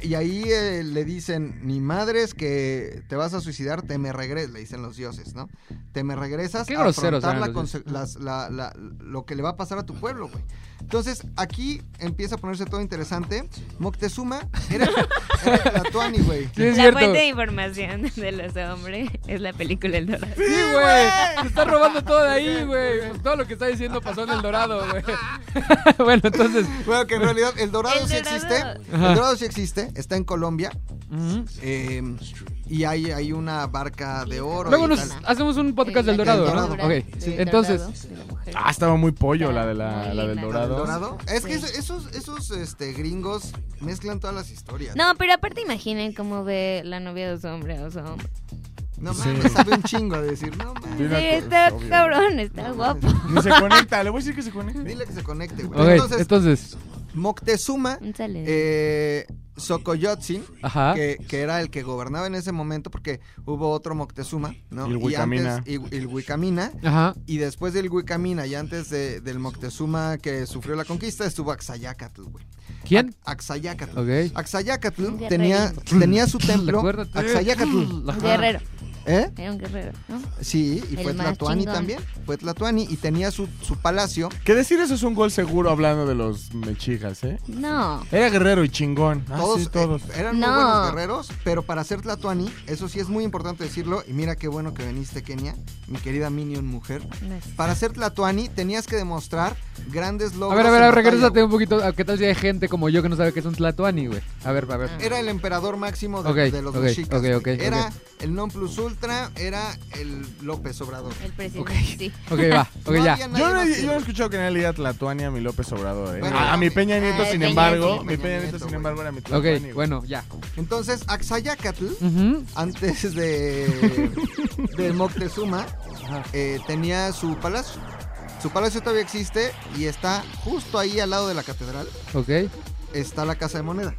Speaker 3: Y, y ahí eh, le dicen, ni madres que te vas a suicidar, te me regresas, le dicen los dioses, ¿no? Te me regresas
Speaker 1: Qué
Speaker 3: a afrontar la las- la- la- lo que le va a pasar a tu pueblo, güey. Entonces, aquí empieza a ponerse todo interesante. Moctezuma era, era Tlatuani, güey.
Speaker 1: Sí, es
Speaker 4: La
Speaker 1: cierto.
Speaker 4: fuente de información de los hombres es la película El Dorado.
Speaker 1: Sí, güey. Se está robando todo de ahí, güey. Todo lo que está diciendo pasó en el Dorado, güey. bueno, entonces.
Speaker 3: Bueno, que en realidad el dorado
Speaker 4: El
Speaker 3: sí
Speaker 4: Dorado.
Speaker 3: existe.
Speaker 1: Ajá.
Speaker 3: El dorado sí existe, está en Colombia. eh, y hay, hay una barca de oro.
Speaker 1: Luego nos
Speaker 3: tal.
Speaker 1: hacemos un podcast del Dorado,
Speaker 3: del
Speaker 1: ¿no?
Speaker 3: Dorado.
Speaker 1: Ok.
Speaker 3: Sí.
Speaker 1: Entonces.
Speaker 2: Ah, estaba muy pollo la de la,
Speaker 4: Muy
Speaker 2: la del
Speaker 4: linda.
Speaker 3: ¿El
Speaker 2: dorado.
Speaker 3: dorado? Es que esos, esos este, gringos mezclan todas las historias.
Speaker 4: No, pero aparte imaginen cómo ve la novia de su hombre o su hombre.
Speaker 3: No
Speaker 2: Sí.
Speaker 3: mames, sabe un chingo de decir, no mames.
Speaker 4: Sí,
Speaker 2: a
Speaker 4: está
Speaker 2: obvio.
Speaker 4: cabrón, está
Speaker 3: No
Speaker 4: guapo.
Speaker 2: Ni se conecta, le voy a decir que se conecte.
Speaker 3: Dile que se conecte, güey. Entonces,
Speaker 1: entonces.
Speaker 3: Moctezuma, eh, que, que era el que gobernaba en ese momento, porque hubo otro Moctezuma, ¿no?
Speaker 2: Y el Huicamina.
Speaker 3: antes- y- y el Huicamina.
Speaker 1: Ajá.
Speaker 3: Y después del Huicamina y antes de- del Moctezuma que sufrió la conquista, estuvo Axayácatl, güey.
Speaker 1: ¿Quién?
Speaker 3: Axayácatl.
Speaker 1: Ok.
Speaker 3: Axayácatl
Speaker 4: Un
Speaker 3: tenía, tenía su templo.
Speaker 1: Ajá.
Speaker 4: guerrero.
Speaker 3: ¿Eh?
Speaker 4: Era un guerrero, ¿no?
Speaker 3: Sí, y
Speaker 4: El
Speaker 3: fue Tlatuani
Speaker 4: chingón.
Speaker 3: también. Fue Tlatuani y tenía su, su palacio.
Speaker 2: Que decir eso es un gol seguro hablando de los mechijas, ¿eh?
Speaker 4: No.
Speaker 2: Era guerrero y chingón. Ah,
Speaker 3: todos,
Speaker 2: sí, todos.
Speaker 3: eh, eran muy
Speaker 4: No.
Speaker 3: buenos guerreros, pero para ser Tlatuani, eso sí es muy importante decirlo. Y mira qué bueno que viniste, Kenia, mi querida Minion mujer. Para ser Tlatuani tenías que demostrar grandes
Speaker 1: A
Speaker 3: logros.
Speaker 1: ver, a ver, a ver, regrésate un poquito. ¿A ¿Qué tal si hay gente como yo que no sabe que es un tlatoani, güey? A ver, a ver.
Speaker 3: Era el emperador máximo de, los
Speaker 1: ok,
Speaker 3: mexicas.
Speaker 1: ok,
Speaker 3: güey.
Speaker 1: ok,
Speaker 3: era el non plus ultra, era el López Obrador.
Speaker 4: El presidente, sí.
Speaker 1: Ok, va. Ok,
Speaker 3: No
Speaker 1: ya.
Speaker 2: Yo no, he-
Speaker 3: que
Speaker 2: yo no he
Speaker 3: él.
Speaker 2: escuchado que nadie le diga Tlatuani a mi López Obrador, ¿eh?
Speaker 3: Bueno,
Speaker 2: a, a mi Peña Nieto, sin
Speaker 4: Peña
Speaker 2: embargo, mi
Speaker 3: Peña Nieto,
Speaker 2: Nieto, sin embargo, era mi Tlatuani,
Speaker 1: Ok,
Speaker 2: güey.
Speaker 1: bueno, ya.
Speaker 3: Entonces, Axayácatl,
Speaker 1: Ujú.
Speaker 3: antes de, de Moctezuma, eh, tenía su palacio. Su palacio todavía existe y está justo ahí al lado de la catedral.
Speaker 1: Ok.
Speaker 3: Está la Casa de Moneda.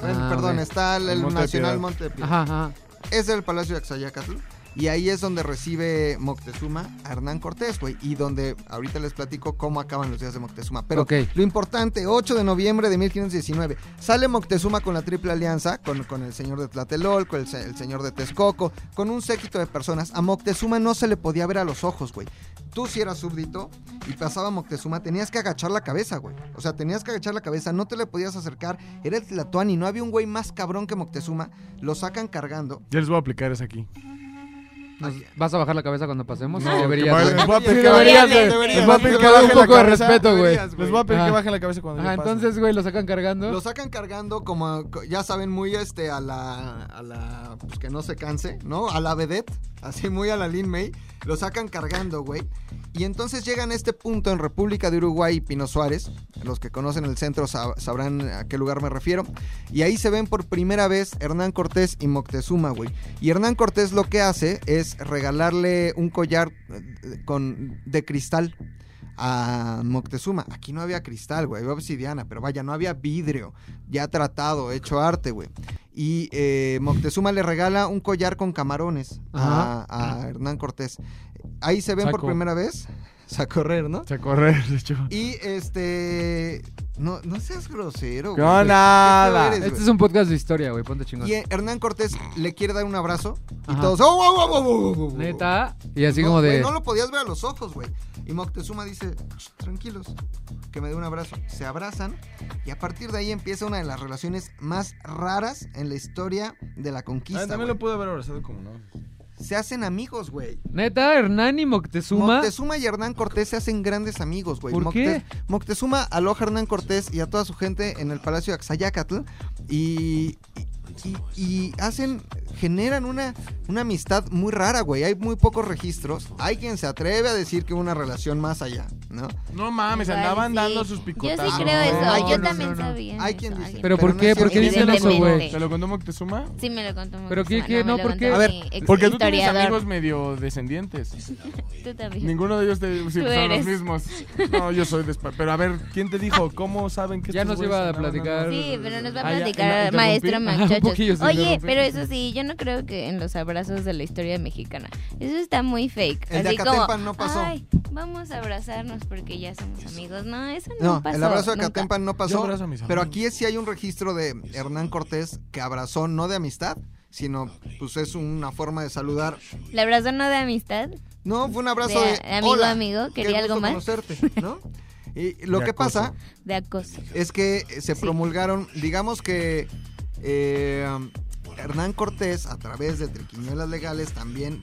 Speaker 1: Ah,
Speaker 3: perdón, está el,
Speaker 2: El Monte de
Speaker 3: Nacional. Monte de Piedad.
Speaker 1: Ajá, ajá.
Speaker 3: Es el Palacio de Axayácatl. Y ahí es donde recibe Moctezuma a Hernán Cortés, güey. Y donde ahorita les platico cómo acaban los días de Moctezuma. Pero lo importante, 8 de noviembre de 1519, sale Moctezuma con la Triple Alianza, con, con el señor de Tlatelolco, el, se- el señor de Texcoco, con un séquito de personas. A Moctezuma no se le podía ver a los ojos, güey. Tú si eras súbdito y pasaba Moctezuma, tenías que agachar la cabeza, güey. O sea, tenías que agachar la cabeza, no te le podías acercar. Era el Tlatuani, no había un güey más cabrón que Moctezuma. Lo sacan cargando.
Speaker 2: Ya les voy a aplicar esa aquí.
Speaker 1: Nos- ¿Vas a bajar la cabeza cuando pasemos?
Speaker 2: No,
Speaker 1: Sí, deberías,
Speaker 2: les voy a pedir que
Speaker 1: deberías,
Speaker 2: bajen-
Speaker 1: un poco de respeto, güey.
Speaker 2: Les voy a pedir que bajen la cabeza cuando pase.
Speaker 1: entonces, güey, lo sacan cargando.
Speaker 3: Lo sacan cargando como, co- ya saben, muy este a la, a la, pues que no se canse, ¿no? A la vedette, así muy a la Lin May. Lo sacan cargando, güey. Y entonces llegan a este punto en República de Uruguay y Pino Suárez. Los que conocen el centro sab- sabrán a qué lugar me refiero. Y ahí se ven por primera vez Hernán Cortés y Moctezuma, güey. Y Hernán Cortés lo que hace es regalarle un collar eh, con, de cristal a Moctezuma. Aquí no había cristal, güey, había obsidiana, pero vaya, no había vidrio, ya tratado, hecho arte, güey. Y eh, Moctezuma le regala un collar con camarones a, a Hernán Cortés. Ahí se ven por primera vez. A correr, ¿no?
Speaker 2: A correr, de hecho.
Speaker 3: Y este. No, no seas grosero, güey.
Speaker 2: No, nada.
Speaker 3: eres,
Speaker 1: Este
Speaker 3: güey.
Speaker 1: es un podcast de historia, güey. Ponte chingón.
Speaker 3: Y eh, Hernán Cortés le quiere dar un abrazo y
Speaker 1: Ajá.
Speaker 3: todos. ¡Oh, oh, oh, oh, oh, oh, oh!
Speaker 1: Neta. Y así
Speaker 3: No,
Speaker 1: como
Speaker 3: güey,
Speaker 1: de.
Speaker 3: no lo podías ver a los ojos, güey. Y Moctezuma dice, "Ch, tranquilos, que me dé un abrazo. Se abrazan y a partir de ahí empieza una de las relaciones más raras en la historia de la
Speaker 2: Ah,
Speaker 3: conquista.
Speaker 2: también
Speaker 3: güey.
Speaker 2: lo pude haber abrazado como no.
Speaker 3: Se hacen amigos, güey.
Speaker 1: Neta, Hernán y Moctezuma.
Speaker 3: Moctezuma y Hernán Cortés se hacen grandes amigos, güey.
Speaker 1: ¿Por
Speaker 3: Mocte-
Speaker 1: qué?
Speaker 3: Moctezuma aloja a Hernán Cortés y a toda su gente en el palacio de Axayacatl y, y, y hacen, generan una, una amistad muy rara, güey. Hay muy pocos registros. Hay quien se atreve a decir que una relación más allá, ¿no?
Speaker 2: No mames,
Speaker 4: Igual,
Speaker 2: andaban
Speaker 4: sí.
Speaker 2: dando sus
Speaker 4: Yo
Speaker 2: picotazos.
Speaker 4: sí creo eso.
Speaker 3: no,
Speaker 4: Yo
Speaker 3: no,
Speaker 4: también
Speaker 1: no, no.
Speaker 4: sabía.
Speaker 3: Hay quien dice.
Speaker 1: Pero ¿por qué? ¿Por qué dicen eso, güey?
Speaker 2: ¿Te lo contó Moctezuma?
Speaker 4: Sí, me lo contó
Speaker 1: ¿Pero qué-
Speaker 4: Moctezuma,
Speaker 1: qué?
Speaker 4: no,
Speaker 1: No,
Speaker 4: me lo
Speaker 1: ¿por qué?
Speaker 4: contó
Speaker 3: A ver,
Speaker 2: Porque tú tienes amigos medio descendientes.
Speaker 4: Tú también.
Speaker 2: Ninguno de ellos te, sí, son
Speaker 4: eres.
Speaker 2: los mismos. No, yo soy de Pero a ver, ¿quién te dijo? ¿Cómo saben que
Speaker 1: Ya nos iba a platicar.
Speaker 4: Sí, pero nos va a
Speaker 2: Ah,
Speaker 4: platicar
Speaker 2: ¿la
Speaker 4: maestro
Speaker 2: interrumpí?
Speaker 4: Oye, pero eso sí, yo no creo que en los abrazos de la historia mexicana. Eso está muy fake.
Speaker 3: El de
Speaker 4: Así como,
Speaker 3: Acatempan no pasó.
Speaker 4: Ay, vamos a abrazarnos porque ya somos amigos. No, eso no,
Speaker 3: No,
Speaker 4: pasó.
Speaker 3: el abrazo de
Speaker 4: nunca.
Speaker 3: Catempan no
Speaker 2: Yo
Speaker 3: pasó.
Speaker 2: abrazo a mis
Speaker 3: Pero aquí sí hay un registro de Hernán Cortés que abrazó no de amistad, sino pues es una forma de saludar.
Speaker 4: ¿El abrazo no de amistad?
Speaker 3: No, fue un abrazo
Speaker 4: De
Speaker 3: de,
Speaker 4: amigo,
Speaker 3: hola,
Speaker 4: amigo,
Speaker 3: qué
Speaker 4: ¿quería
Speaker 3: gusto
Speaker 4: algo más?
Speaker 3: conocerte, ¿no? Y lo
Speaker 2: De
Speaker 3: que
Speaker 2: acoso.
Speaker 3: pasa
Speaker 4: De acoso.
Speaker 3: es que se
Speaker 4: Sí.
Speaker 3: promulgaron, digamos que eh, Hernán Cortés, a través de triquiñuelas legales, también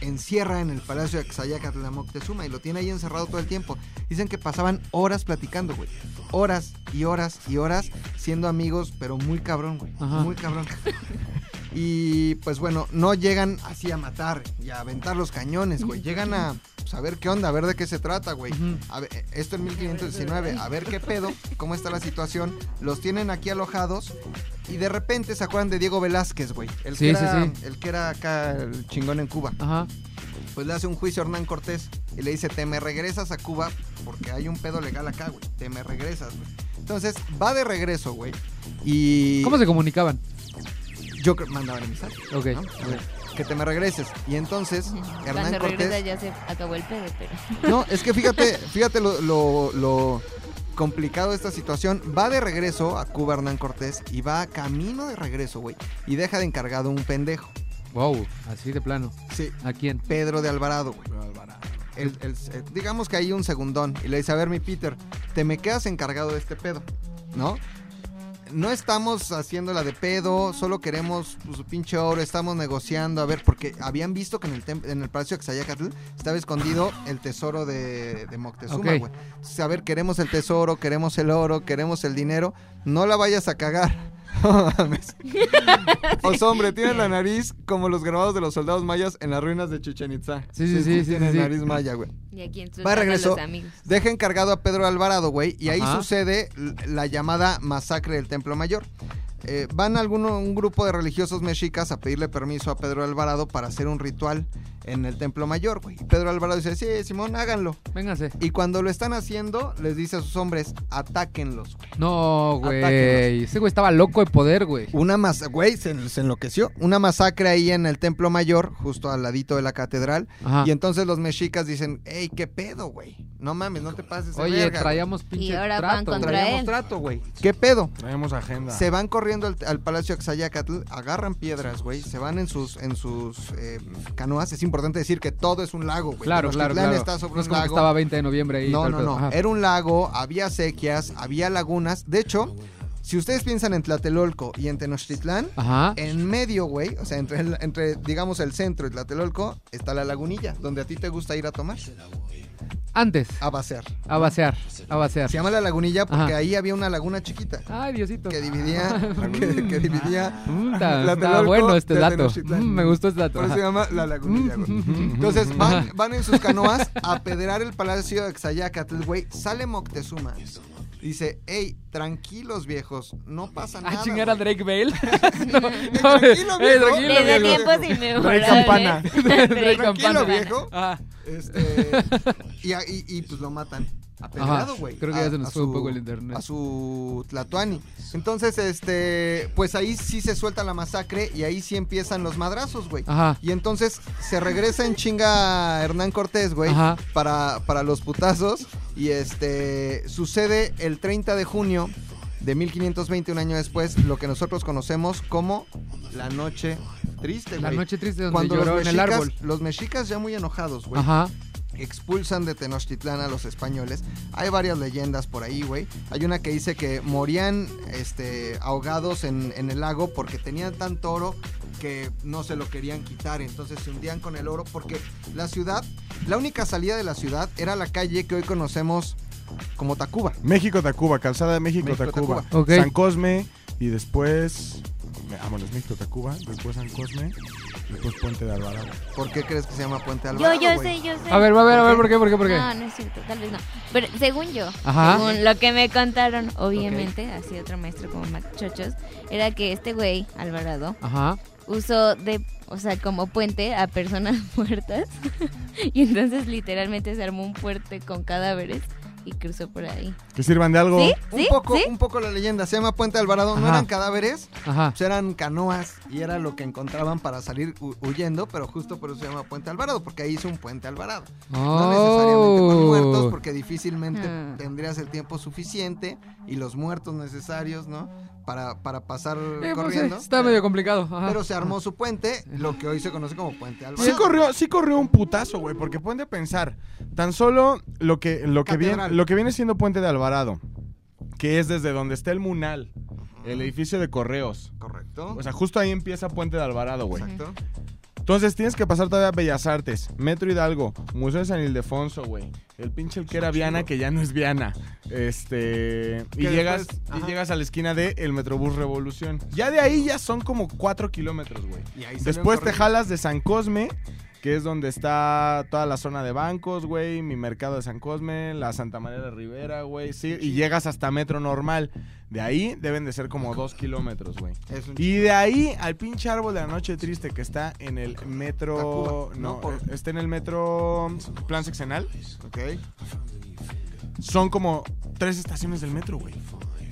Speaker 3: encierra en el palacio de Axayacatl a Moctezuma y lo tiene ahí encerrado todo el tiempo. Dicen que pasaban horas platicando, güey. Horas y horas y horas siendo amigos, pero muy cabrón, güey.
Speaker 1: Ajá.
Speaker 3: Muy cabrón. Y pues bueno, no llegan así a matar y a aventar los cañones, güey. Llegan a saber qué onda, a ver de qué se trata, güey. A ver, eh, esto en 1519, a ver qué pedo, cómo está la situación. Los tienen aquí alojados y de repente se acuerdan de Diego Velázquez, güey. El,
Speaker 1: Sí,
Speaker 3: que
Speaker 1: sí,
Speaker 3: era,
Speaker 1: sí.
Speaker 3: el que era acá el chingón en Cuba.
Speaker 1: Ajá.
Speaker 3: Pues le hace un juicio a Hernán Cortés y le dice, te me regresas a Cuba porque hay un pedo legal acá, güey. Te me regresas, güey. Entonces va de regreso, güey. Y
Speaker 1: ¿Cómo se comunicaban?
Speaker 3: Yo creo mandaba el emisario.
Speaker 1: Ok.
Speaker 3: ¿no? Que te me regreses. Y entonces Hernán
Speaker 4: Cuando regresa
Speaker 3: Cortés...
Speaker 4: ya se acabó el pedo, pero...
Speaker 3: No, es que fíjate, fíjate lo, lo, lo complicado de esta situación. Va de regreso a Cuba Hernán Cortés y va camino de regreso, güey. Y deja de encargado un pendejo.
Speaker 1: Wow, así de plano.
Speaker 3: Sí,
Speaker 1: ¿A quién?
Speaker 3: Pedro de Alvarado, güey. El- el- eh, digamos que hay un segundón y le dice, a ver mi Peter, te me quedas encargado de este pedo, ¿no? No estamos haciéndola de pedo, solo queremos pues, su pinche oro, estamos negociando, a ver, porque habían visto que en el, en el Palacio de Xayacatl estaba escondido el tesoro de, de Moctezuma, güey. A ver, queremos el tesoro, queremos el oro, queremos el dinero, no la vayas a cagar. No mames. Os hombre, tiene la nariz como los grabados de los soldados mayas en las ruinas de Chichen Itza.
Speaker 1: Sí, sí, sí, sí,
Speaker 3: Tiene
Speaker 1: sí.
Speaker 3: nariz maya, güey.
Speaker 4: Y aquí en
Speaker 3: Va de regreso.
Speaker 4: los amigos.
Speaker 3: Deja encargado a Pedro Alvarado, güey, y ahí
Speaker 1: Ajá.
Speaker 3: sucede la llamada masacre del Templo Mayor. Eh, van alguno, un grupo de religiosos mexicas a pedirle permiso a Pedro Alvarado para hacer un ritual en el Templo Mayor, güey. Y Pedro Alvarado dice, sí, Simón, háganlo.
Speaker 1: Vénganse.
Speaker 3: Y cuando lo están haciendo, les dice a sus hombres, atáquenlos, güey.
Speaker 1: No, güey.
Speaker 3: Atáquenlos.
Speaker 1: Ese güey estaba loco de poder, güey.
Speaker 3: Una masacre, güey, se, se enloqueció. Una masacre ahí en el Templo Mayor, justo al ladito de la catedral.
Speaker 1: Ajá.
Speaker 3: Y entonces los mexicas dicen, hey, ¿qué pedo, güey? No mames, no te pases
Speaker 1: Oye,
Speaker 3: verga, güey".
Speaker 1: traíamos pinche
Speaker 4: ahora van
Speaker 1: trato.
Speaker 3: Traíamos
Speaker 4: él.
Speaker 3: trato, güey. ¿Qué pedo?
Speaker 2: Traemos agenda.
Speaker 3: Se van corriendo al, al Palacio Axayacatl, agarran piedras, güey, se van en sus en sus eh, canoas. Es importante decir que todo es un lago, güey.
Speaker 1: Claro, claro, claro.
Speaker 3: está sobre
Speaker 1: no es
Speaker 3: un
Speaker 1: como que
Speaker 3: lago.
Speaker 1: estaba 20 de noviembre ahí.
Speaker 3: no, no, no.
Speaker 1: Ajá.
Speaker 3: Era un lago, había sequias, había lagunas. De hecho, si ustedes piensan en Tlatelolco y en Tenochtitlán,
Speaker 1: Ajá.
Speaker 3: en medio, güey, o sea, entre, el- entre, digamos, el centro y Tlatelolco, está la lagunilla, donde a ti te gusta ir a tomar,
Speaker 1: Antes.
Speaker 3: a vaciar.
Speaker 1: A vaciar. A vaciar.
Speaker 3: Se llama la lagunilla porque
Speaker 1: Ajá.
Speaker 3: ahí había una laguna chiquita
Speaker 1: Ay, Diosito.
Speaker 3: que dividía, que, que dividía
Speaker 1: Mm, está, está bueno este
Speaker 3: de
Speaker 1: dato. Mm, me gustó este dato.
Speaker 3: Por eso se llama la lagunilla, güey. Entonces van, van en sus canoas a pedrar el palacio de Xayacatl, güey. Sale Moctezuma. Dice, hey, tranquilos viejos, no pasa nada.
Speaker 1: Ah, chingar a
Speaker 3: güey".
Speaker 1: Drake Bale. no, no,
Speaker 3: Tranquilo,
Speaker 1: eh,
Speaker 3: viejo.
Speaker 1: tranquilo,
Speaker 4: Desde
Speaker 1: viejo.
Speaker 4: tiempos inmemorables.
Speaker 2: Campana.
Speaker 1: Drake
Speaker 3: Tranquilo,
Speaker 1: Campana.
Speaker 3: viejo.
Speaker 1: Ah,
Speaker 3: Este, y, a- y- y, pues lo matan. Apedrado, güey.
Speaker 1: creo que
Speaker 3: a-
Speaker 1: ya se nos fue un poco el internet.
Speaker 3: A su Tlatuani. Entonces, este, pues ahí sí se suelta la masacre y ahí sí empiezan los madrazos, güey.
Speaker 1: Ajá.
Speaker 3: Y entonces se regresa en chinga Hernán Cortés, güey, para, para los putazos. Y este sucede el 30 de junio de 1520, un año después, lo que nosotros conocemos como la noche triste,
Speaker 1: La
Speaker 3: güey.
Speaker 1: noche triste donde
Speaker 3: Cuando
Speaker 1: lloró
Speaker 3: los
Speaker 1: en el
Speaker 3: mexicas,
Speaker 1: árbol.
Speaker 3: los mexicas ya muy enojados, güey,
Speaker 1: Ajá.
Speaker 3: Expulsan de Tenochtitlán a los españoles. Hay varias leyendas por ahí, güey. Hay una que dice que morían este, ahogados en, en el lago porque tenían tanto oro que no se lo querían quitar. Entonces se hundían con el oro porque la ciudad, la única salida de la ciudad era la calle que hoy conocemos como Tacuba.
Speaker 2: México, Tacuba, Calzada de México,
Speaker 3: México,
Speaker 2: Tacuba. San Cosme y después. Vámonos, México, Tacuba. Después San Cosme. Después Puente de Alvarado.
Speaker 3: ¿Por qué crees que se llama Puente
Speaker 4: Yo,
Speaker 3: Alvarado?
Speaker 4: yo
Speaker 3: güey?
Speaker 4: sé, yo sé.
Speaker 1: A ver, a ver, a ver, ¿por qué? ¿Por qué? ¿Por qué?
Speaker 4: No, no es cierto, tal vez no. Pero según yo,
Speaker 1: Ajá.
Speaker 4: según lo que me contaron, obviamente, así otro maestro como Mac Chochos, era que este güey, Alvarado,
Speaker 1: Ajá.
Speaker 4: usó de, o sea, como puente a personas muertas. y entonces literalmente se armó un puente con cadáveres y cruzó por ahí.
Speaker 2: Que sirvan de algo.
Speaker 4: ¿Sí?
Speaker 3: Un
Speaker 4: ¿Sí?
Speaker 3: poco,
Speaker 4: ¿Sí?
Speaker 3: un poco la leyenda. Se llama Puente Alvarado. No eran cadáveres,
Speaker 1: Ajá.
Speaker 3: pues eran canoas y era lo que encontraban para salir hu- huyendo, pero justo por eso se llama Puente Alvarado, porque ahí hizo un puente Alvarado. No necesariamente con muertos,
Speaker 1: Oh.
Speaker 3: porque difícilmente
Speaker 4: Ah.
Speaker 3: tendrías el tiempo suficiente y los muertos necesarios, ¿no? Para, para pasar
Speaker 1: Eh, pues,
Speaker 3: corriendo.
Speaker 1: eh, está medio complicado. Ajá.
Speaker 3: Pero se armó su puente, lo que hoy se conoce como Puente Alvarado.
Speaker 2: Sí corrió, sí corrió un putazo, güey, porque ponte a pensar, tan solo lo que, lo que, viene, lo que viene siendo Puente de Alvarado, que es desde donde está el Munal, el edificio de correos.
Speaker 3: Correcto.
Speaker 2: O sea, justo ahí empieza Puente de Alvarado, güey.
Speaker 3: Exacto.
Speaker 2: Entonces tienes que pasar todavía a Bellas Artes, Metro Hidalgo, Museo de San Ildefonso, güey. El pinche el que era Viana, que ya no es Viana. Este. Y llegas,
Speaker 3: después-
Speaker 2: y llegas a la esquina de el Metrobús Revolución. Ya de ahí ya son como 4 kilómetros, güey. Después te jalas de San Cosme, que es donde está toda la zona de bancos, güey, mi mercado de San Cosme, la Santa María de Rivera, güey, sí, y llegas hasta Metro Normal. De ahí deben de ser como dos kilómetros, güey. Y de ahí al pinche árbol de la noche triste que está en el metro... No,
Speaker 3: ¿no? Por-
Speaker 2: está en el metro Plan Sexenal.
Speaker 3: Ok.
Speaker 2: Son como tres estaciones del metro, güey.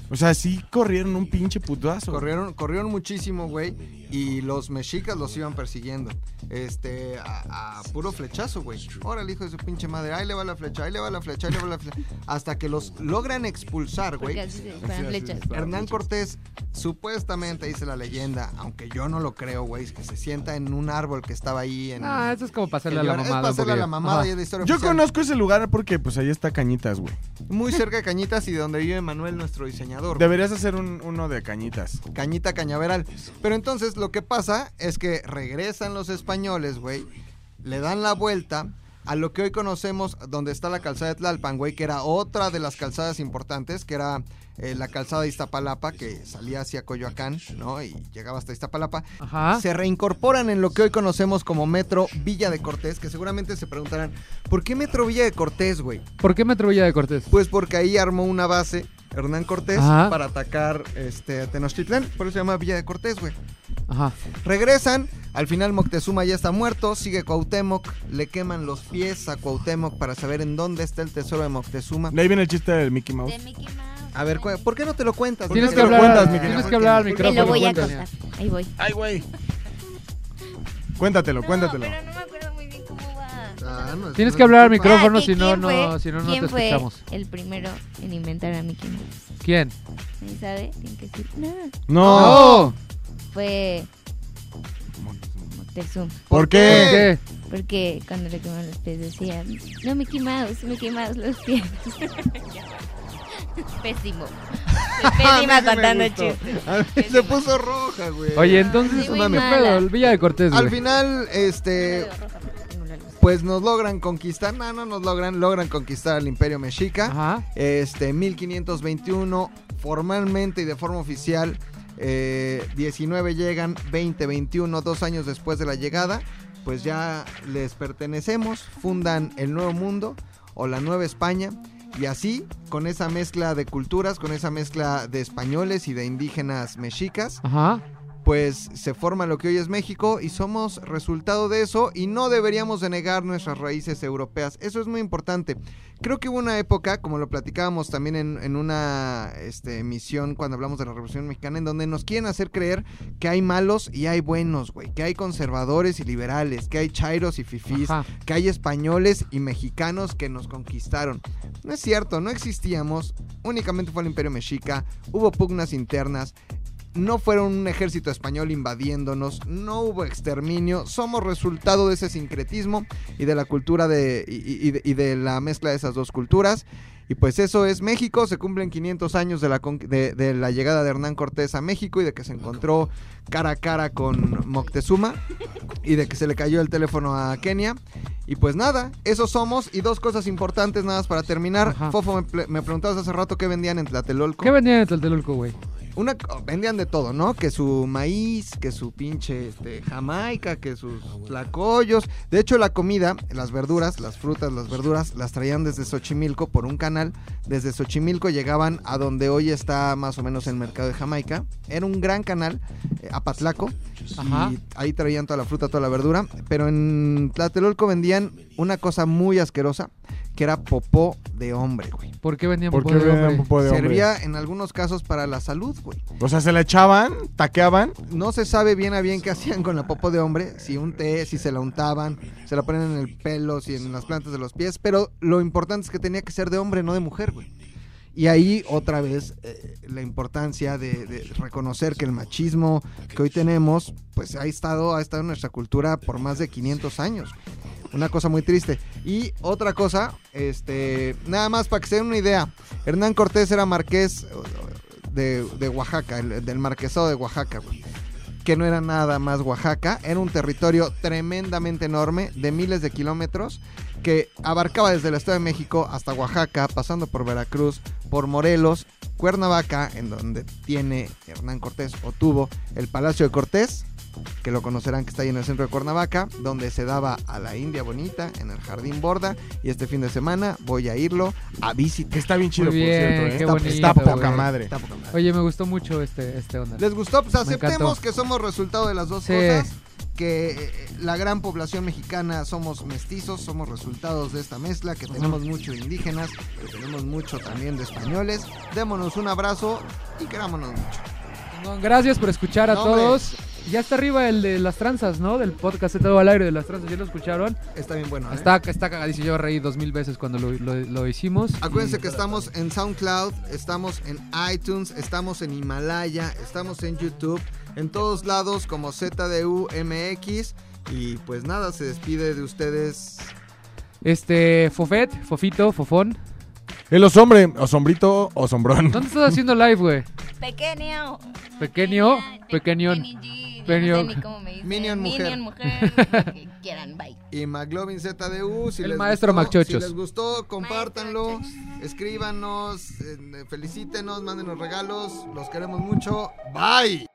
Speaker 2: O sea, sí corrieron un pinche putazo.
Speaker 3: Corrieron, corrieron muchísimo, güey. Y los mexicas los iban persiguiendo. Este, a, a puro flechazo, güey. Órale, hijo de su pinche madre. Ahí le va la flecha, ahí le va la flecha, ahí le va la flecha. Hasta que los logran expulsar, güey. Hernán Cortés, supuestamente dice la leyenda, aunque yo no lo creo, güey, es que se sienta en un árbol que estaba ahí en.
Speaker 1: Ah, eso es como pasarle a la mamada.
Speaker 3: Es pasarle a la mamada y es la historia
Speaker 2: Yo
Speaker 3: oficial.
Speaker 2: conozco ese lugar porque pues ahí está Cañitas, güey.
Speaker 3: Muy cerca de Cañitas y de donde vive Manuel, nuestro diseñador.
Speaker 2: Deberías hacer un- uno de Cañitas.
Speaker 3: Cañita Cañaveral. Pero entonces lo que pasa es que regresan los españoles, güey, le dan la vuelta a lo que hoy conocemos donde está la calzada de Tlalpan, güey, que era otra de las calzadas importantes, que era eh, la calzada de Iztapalapa, que salía hacia Coyoacán, ¿no? Y llegaba hasta Iztapalapa.
Speaker 1: Ajá.
Speaker 3: Se reincorporan en lo que hoy conocemos como Metro Villa de Cortés, que seguramente se preguntarán, ¿por qué Metro Villa de Cortés, güey?
Speaker 1: ¿Por qué Metro Villa de Cortés?
Speaker 3: Pues porque ahí armó una base Hernán Cortés
Speaker 1: Ajá.
Speaker 3: para atacar este, Tenochtitlán, por eso se llama Villa de Cortés, güey.
Speaker 1: Ajá.
Speaker 3: Regresan, al final Moctezuma ya está muerto, sigue Cuauhtémoc, le queman los pies a Cuauhtémoc para saber en dónde está el tesoro de Moctezuma.
Speaker 2: De ahí viene el chiste del Mickey Mouse.
Speaker 4: De Mickey Mouse.
Speaker 3: A ver, ¿por qué no te lo cuentas?
Speaker 2: ¿Por qué
Speaker 1: Tienes que
Speaker 2: te
Speaker 1: hablar,
Speaker 2: cuentas, Miguel?
Speaker 1: tienes que hablar al
Speaker 4: Te
Speaker 1: micrófono.
Speaker 4: lo voy a contar. Ahí voy.
Speaker 2: Ay, güey. Cuéntatelo,
Speaker 4: No,
Speaker 2: cuéntatelo.
Speaker 4: pero no me acuerdo muy bien cómo va.
Speaker 3: Ah, no,
Speaker 1: Tienes
Speaker 3: no
Speaker 1: que hablar al micrófono,
Speaker 4: Ah,
Speaker 1: si no,
Speaker 4: ¿quién
Speaker 1: no, si no, no
Speaker 4: ¿quién
Speaker 1: te
Speaker 4: fue
Speaker 1: escuchamos.
Speaker 4: el primero en inventar a Mickey Mouse?
Speaker 1: ¿Quién?
Speaker 4: ¿Nadie sabe? Tienen que decir. No.
Speaker 2: No.
Speaker 1: No.
Speaker 4: Fue Moctezuma.
Speaker 2: ¿Por
Speaker 1: ¿Por
Speaker 2: qué?
Speaker 1: qué?
Speaker 4: Porque cuando le quemaron los pies decía, no Mickey Mouse, Mickey Mouse los pies. Pésimo. Pésima
Speaker 3: sí me
Speaker 4: contando chistes.
Speaker 3: Se puso roja, güey.
Speaker 1: Oye, entonces,
Speaker 4: Sí, muy
Speaker 1: ¿qué
Speaker 4: mala.
Speaker 1: pedo? El Villa de Cortés,
Speaker 3: Al
Speaker 1: güey.
Speaker 3: final, este, pues nos logran conquistar, no, no nos logran, logran conquistar al Imperio Mexica.
Speaker 1: Ajá.
Speaker 3: Este, 1521, formalmente y de forma oficial, eh, 19 llegan, 20, 21, dos años después de la llegada, pues ya les pertenecemos, fundan el Nuevo Mundo o la Nueva España. Y así, con esa mezcla de culturas, con esa mezcla de españoles y de indígenas mexicas. Pues se forma lo que hoy es México y somos resultado de eso y no deberíamos de negar nuestras raíces europeas. Eso es muy importante. Creo que hubo una época, como lo platicábamos también en, en una este, emisión cuando hablamos de la Revolución Mexicana, en donde nos quieren hacer creer que hay malos y hay buenos, güey, que hay conservadores y liberales, que hay chairos y fifís,
Speaker 1: Ajá.
Speaker 3: que hay españoles y mexicanos que nos conquistaron. No es cierto, no existíamos, únicamente fue el imperio mexica, hubo pugnas internas, no fueron un ejército español invadiéndonos, no hubo exterminio, somos resultado de ese sincretismo y de la cultura de, y, y- y de, y de la mezcla de esas dos culturas. Y pues eso es México, se cumplen 500 años de la, de, de la llegada de Hernán Cortés a México y de que se encontró cara a cara con Moctezuma y de que se le cayó el teléfono a Kenia. Y pues nada, eso somos. Y dos cosas importantes nada más para terminar.
Speaker 1: Ajá.
Speaker 3: Fofo, me, me preguntabas hace rato qué vendían en Tlatelolco.
Speaker 1: ¿Qué vendían en Tlatelolco, güey?
Speaker 3: Una, vendían de todo, ¿no? Que su maíz, que su pinche este, jamaica, que sus tlacoyos. De hecho, la comida, las verduras, las frutas, las verduras, las traían desde Xochimilco por un canal. Desde Xochimilco llegaban a donde hoy está más o menos el mercado de Jamaica. Era un gran canal, eh, Apatlaco.
Speaker 1: Ajá.
Speaker 3: Y ahí traían toda la fruta, toda la verdura. Pero en Tlatelolco vendían una cosa muy asquerosa, que era popó de hombre, güey.
Speaker 1: ¿Por qué vendían
Speaker 2: ¿Por
Speaker 1: popó
Speaker 2: qué
Speaker 1: de
Speaker 2: vendían
Speaker 1: hombre?
Speaker 2: popó de hombre?
Speaker 3: Servía en algunos casos para la salud, güey.
Speaker 2: O sea, se la echaban, taqueaban.
Speaker 3: No se sabe bien a bien qué hacían con la popó de hombre, si un té, si se la untaban, se la ponen en el pelo, si en las plantas de los pies, pero lo importante es que tenía que ser de hombre, no de mujer, güey. Y ahí otra vez eh, la importancia de, reconocer que el machismo que hoy tenemos, pues ha estado, ha estado en nuestra cultura por más de 500 años. Una cosa muy triste. Y otra cosa, este, nada más para que se den una idea, Hernán Cortés era marqués de, de Oaxaca, el- del marquesado de Oaxaca, que no era nada más Oaxaca, era un territorio tremendamente enorme de miles de kilómetros que abarcaba desde el Estado de México hasta Oaxaca, pasando por Veracruz, por Morelos, Cuernavaca, en donde tiene Hernán Cortés o tuvo el Palacio de Cortés, que lo conocerán que está ahí en el centro de Cuernavaca, donde se daba a la India Bonita en el Jardín Borda y este fin de semana voy a irlo a visitar.
Speaker 2: Está bien chido,
Speaker 1: bien,
Speaker 2: por cierto. ¿eh?
Speaker 1: qué
Speaker 2: Está-
Speaker 1: bonito,
Speaker 2: está poca madre.
Speaker 3: Está poca madre.
Speaker 1: Oye, me gustó mucho este, este onda.
Speaker 3: ¿Les gustó? Pues aceptemos que somos resultado de las dos
Speaker 1: Sí.
Speaker 3: cosas. Que eh, la gran población mexicana somos mestizos, somos resultados de esta mezcla, que tenemos mucho de indígenas, que tenemos mucho también de españoles. Démonos un abrazo y querámonos mucho.
Speaker 1: Gracias por escuchar a
Speaker 3: No, hombre.
Speaker 1: Ya está arriba el de las tranzas, ¿no? Del podcast de todo al aire de las tranzas. ¿Ya lo escucharon?
Speaker 3: Está bien bueno. ¿eh?
Speaker 1: Está, está cagadísimo. Yo reí dos mil veces cuando lo, lo- lo hicimos.
Speaker 3: Acuérdense que estamos en SoundCloud, estamos en iTunes, estamos en Himalaya, estamos en YouTube, en todos lados como ZDUMX. Y pues nada, se despide de ustedes.
Speaker 1: Este, Fofet, Fofito, Fofón.
Speaker 2: El osombre, osombrito, osombrón.
Speaker 1: ¿Dónde estás haciendo live, güey?
Speaker 4: Pequeño.
Speaker 1: Pequeño, pequeñón.
Speaker 4: Pequeño. No sé ni cómo me dicen.
Speaker 3: Minion mujer.
Speaker 4: Minion mujer. lo que quieran, bye.
Speaker 3: y McLovin ZDU. Si
Speaker 1: El
Speaker 3: les
Speaker 1: maestro
Speaker 3: gustó,
Speaker 1: Macchochos.
Speaker 3: Si les gustó, compártanlo, escríbanos, eh, felicítenos, mándenos regalos. Los queremos mucho. Bye.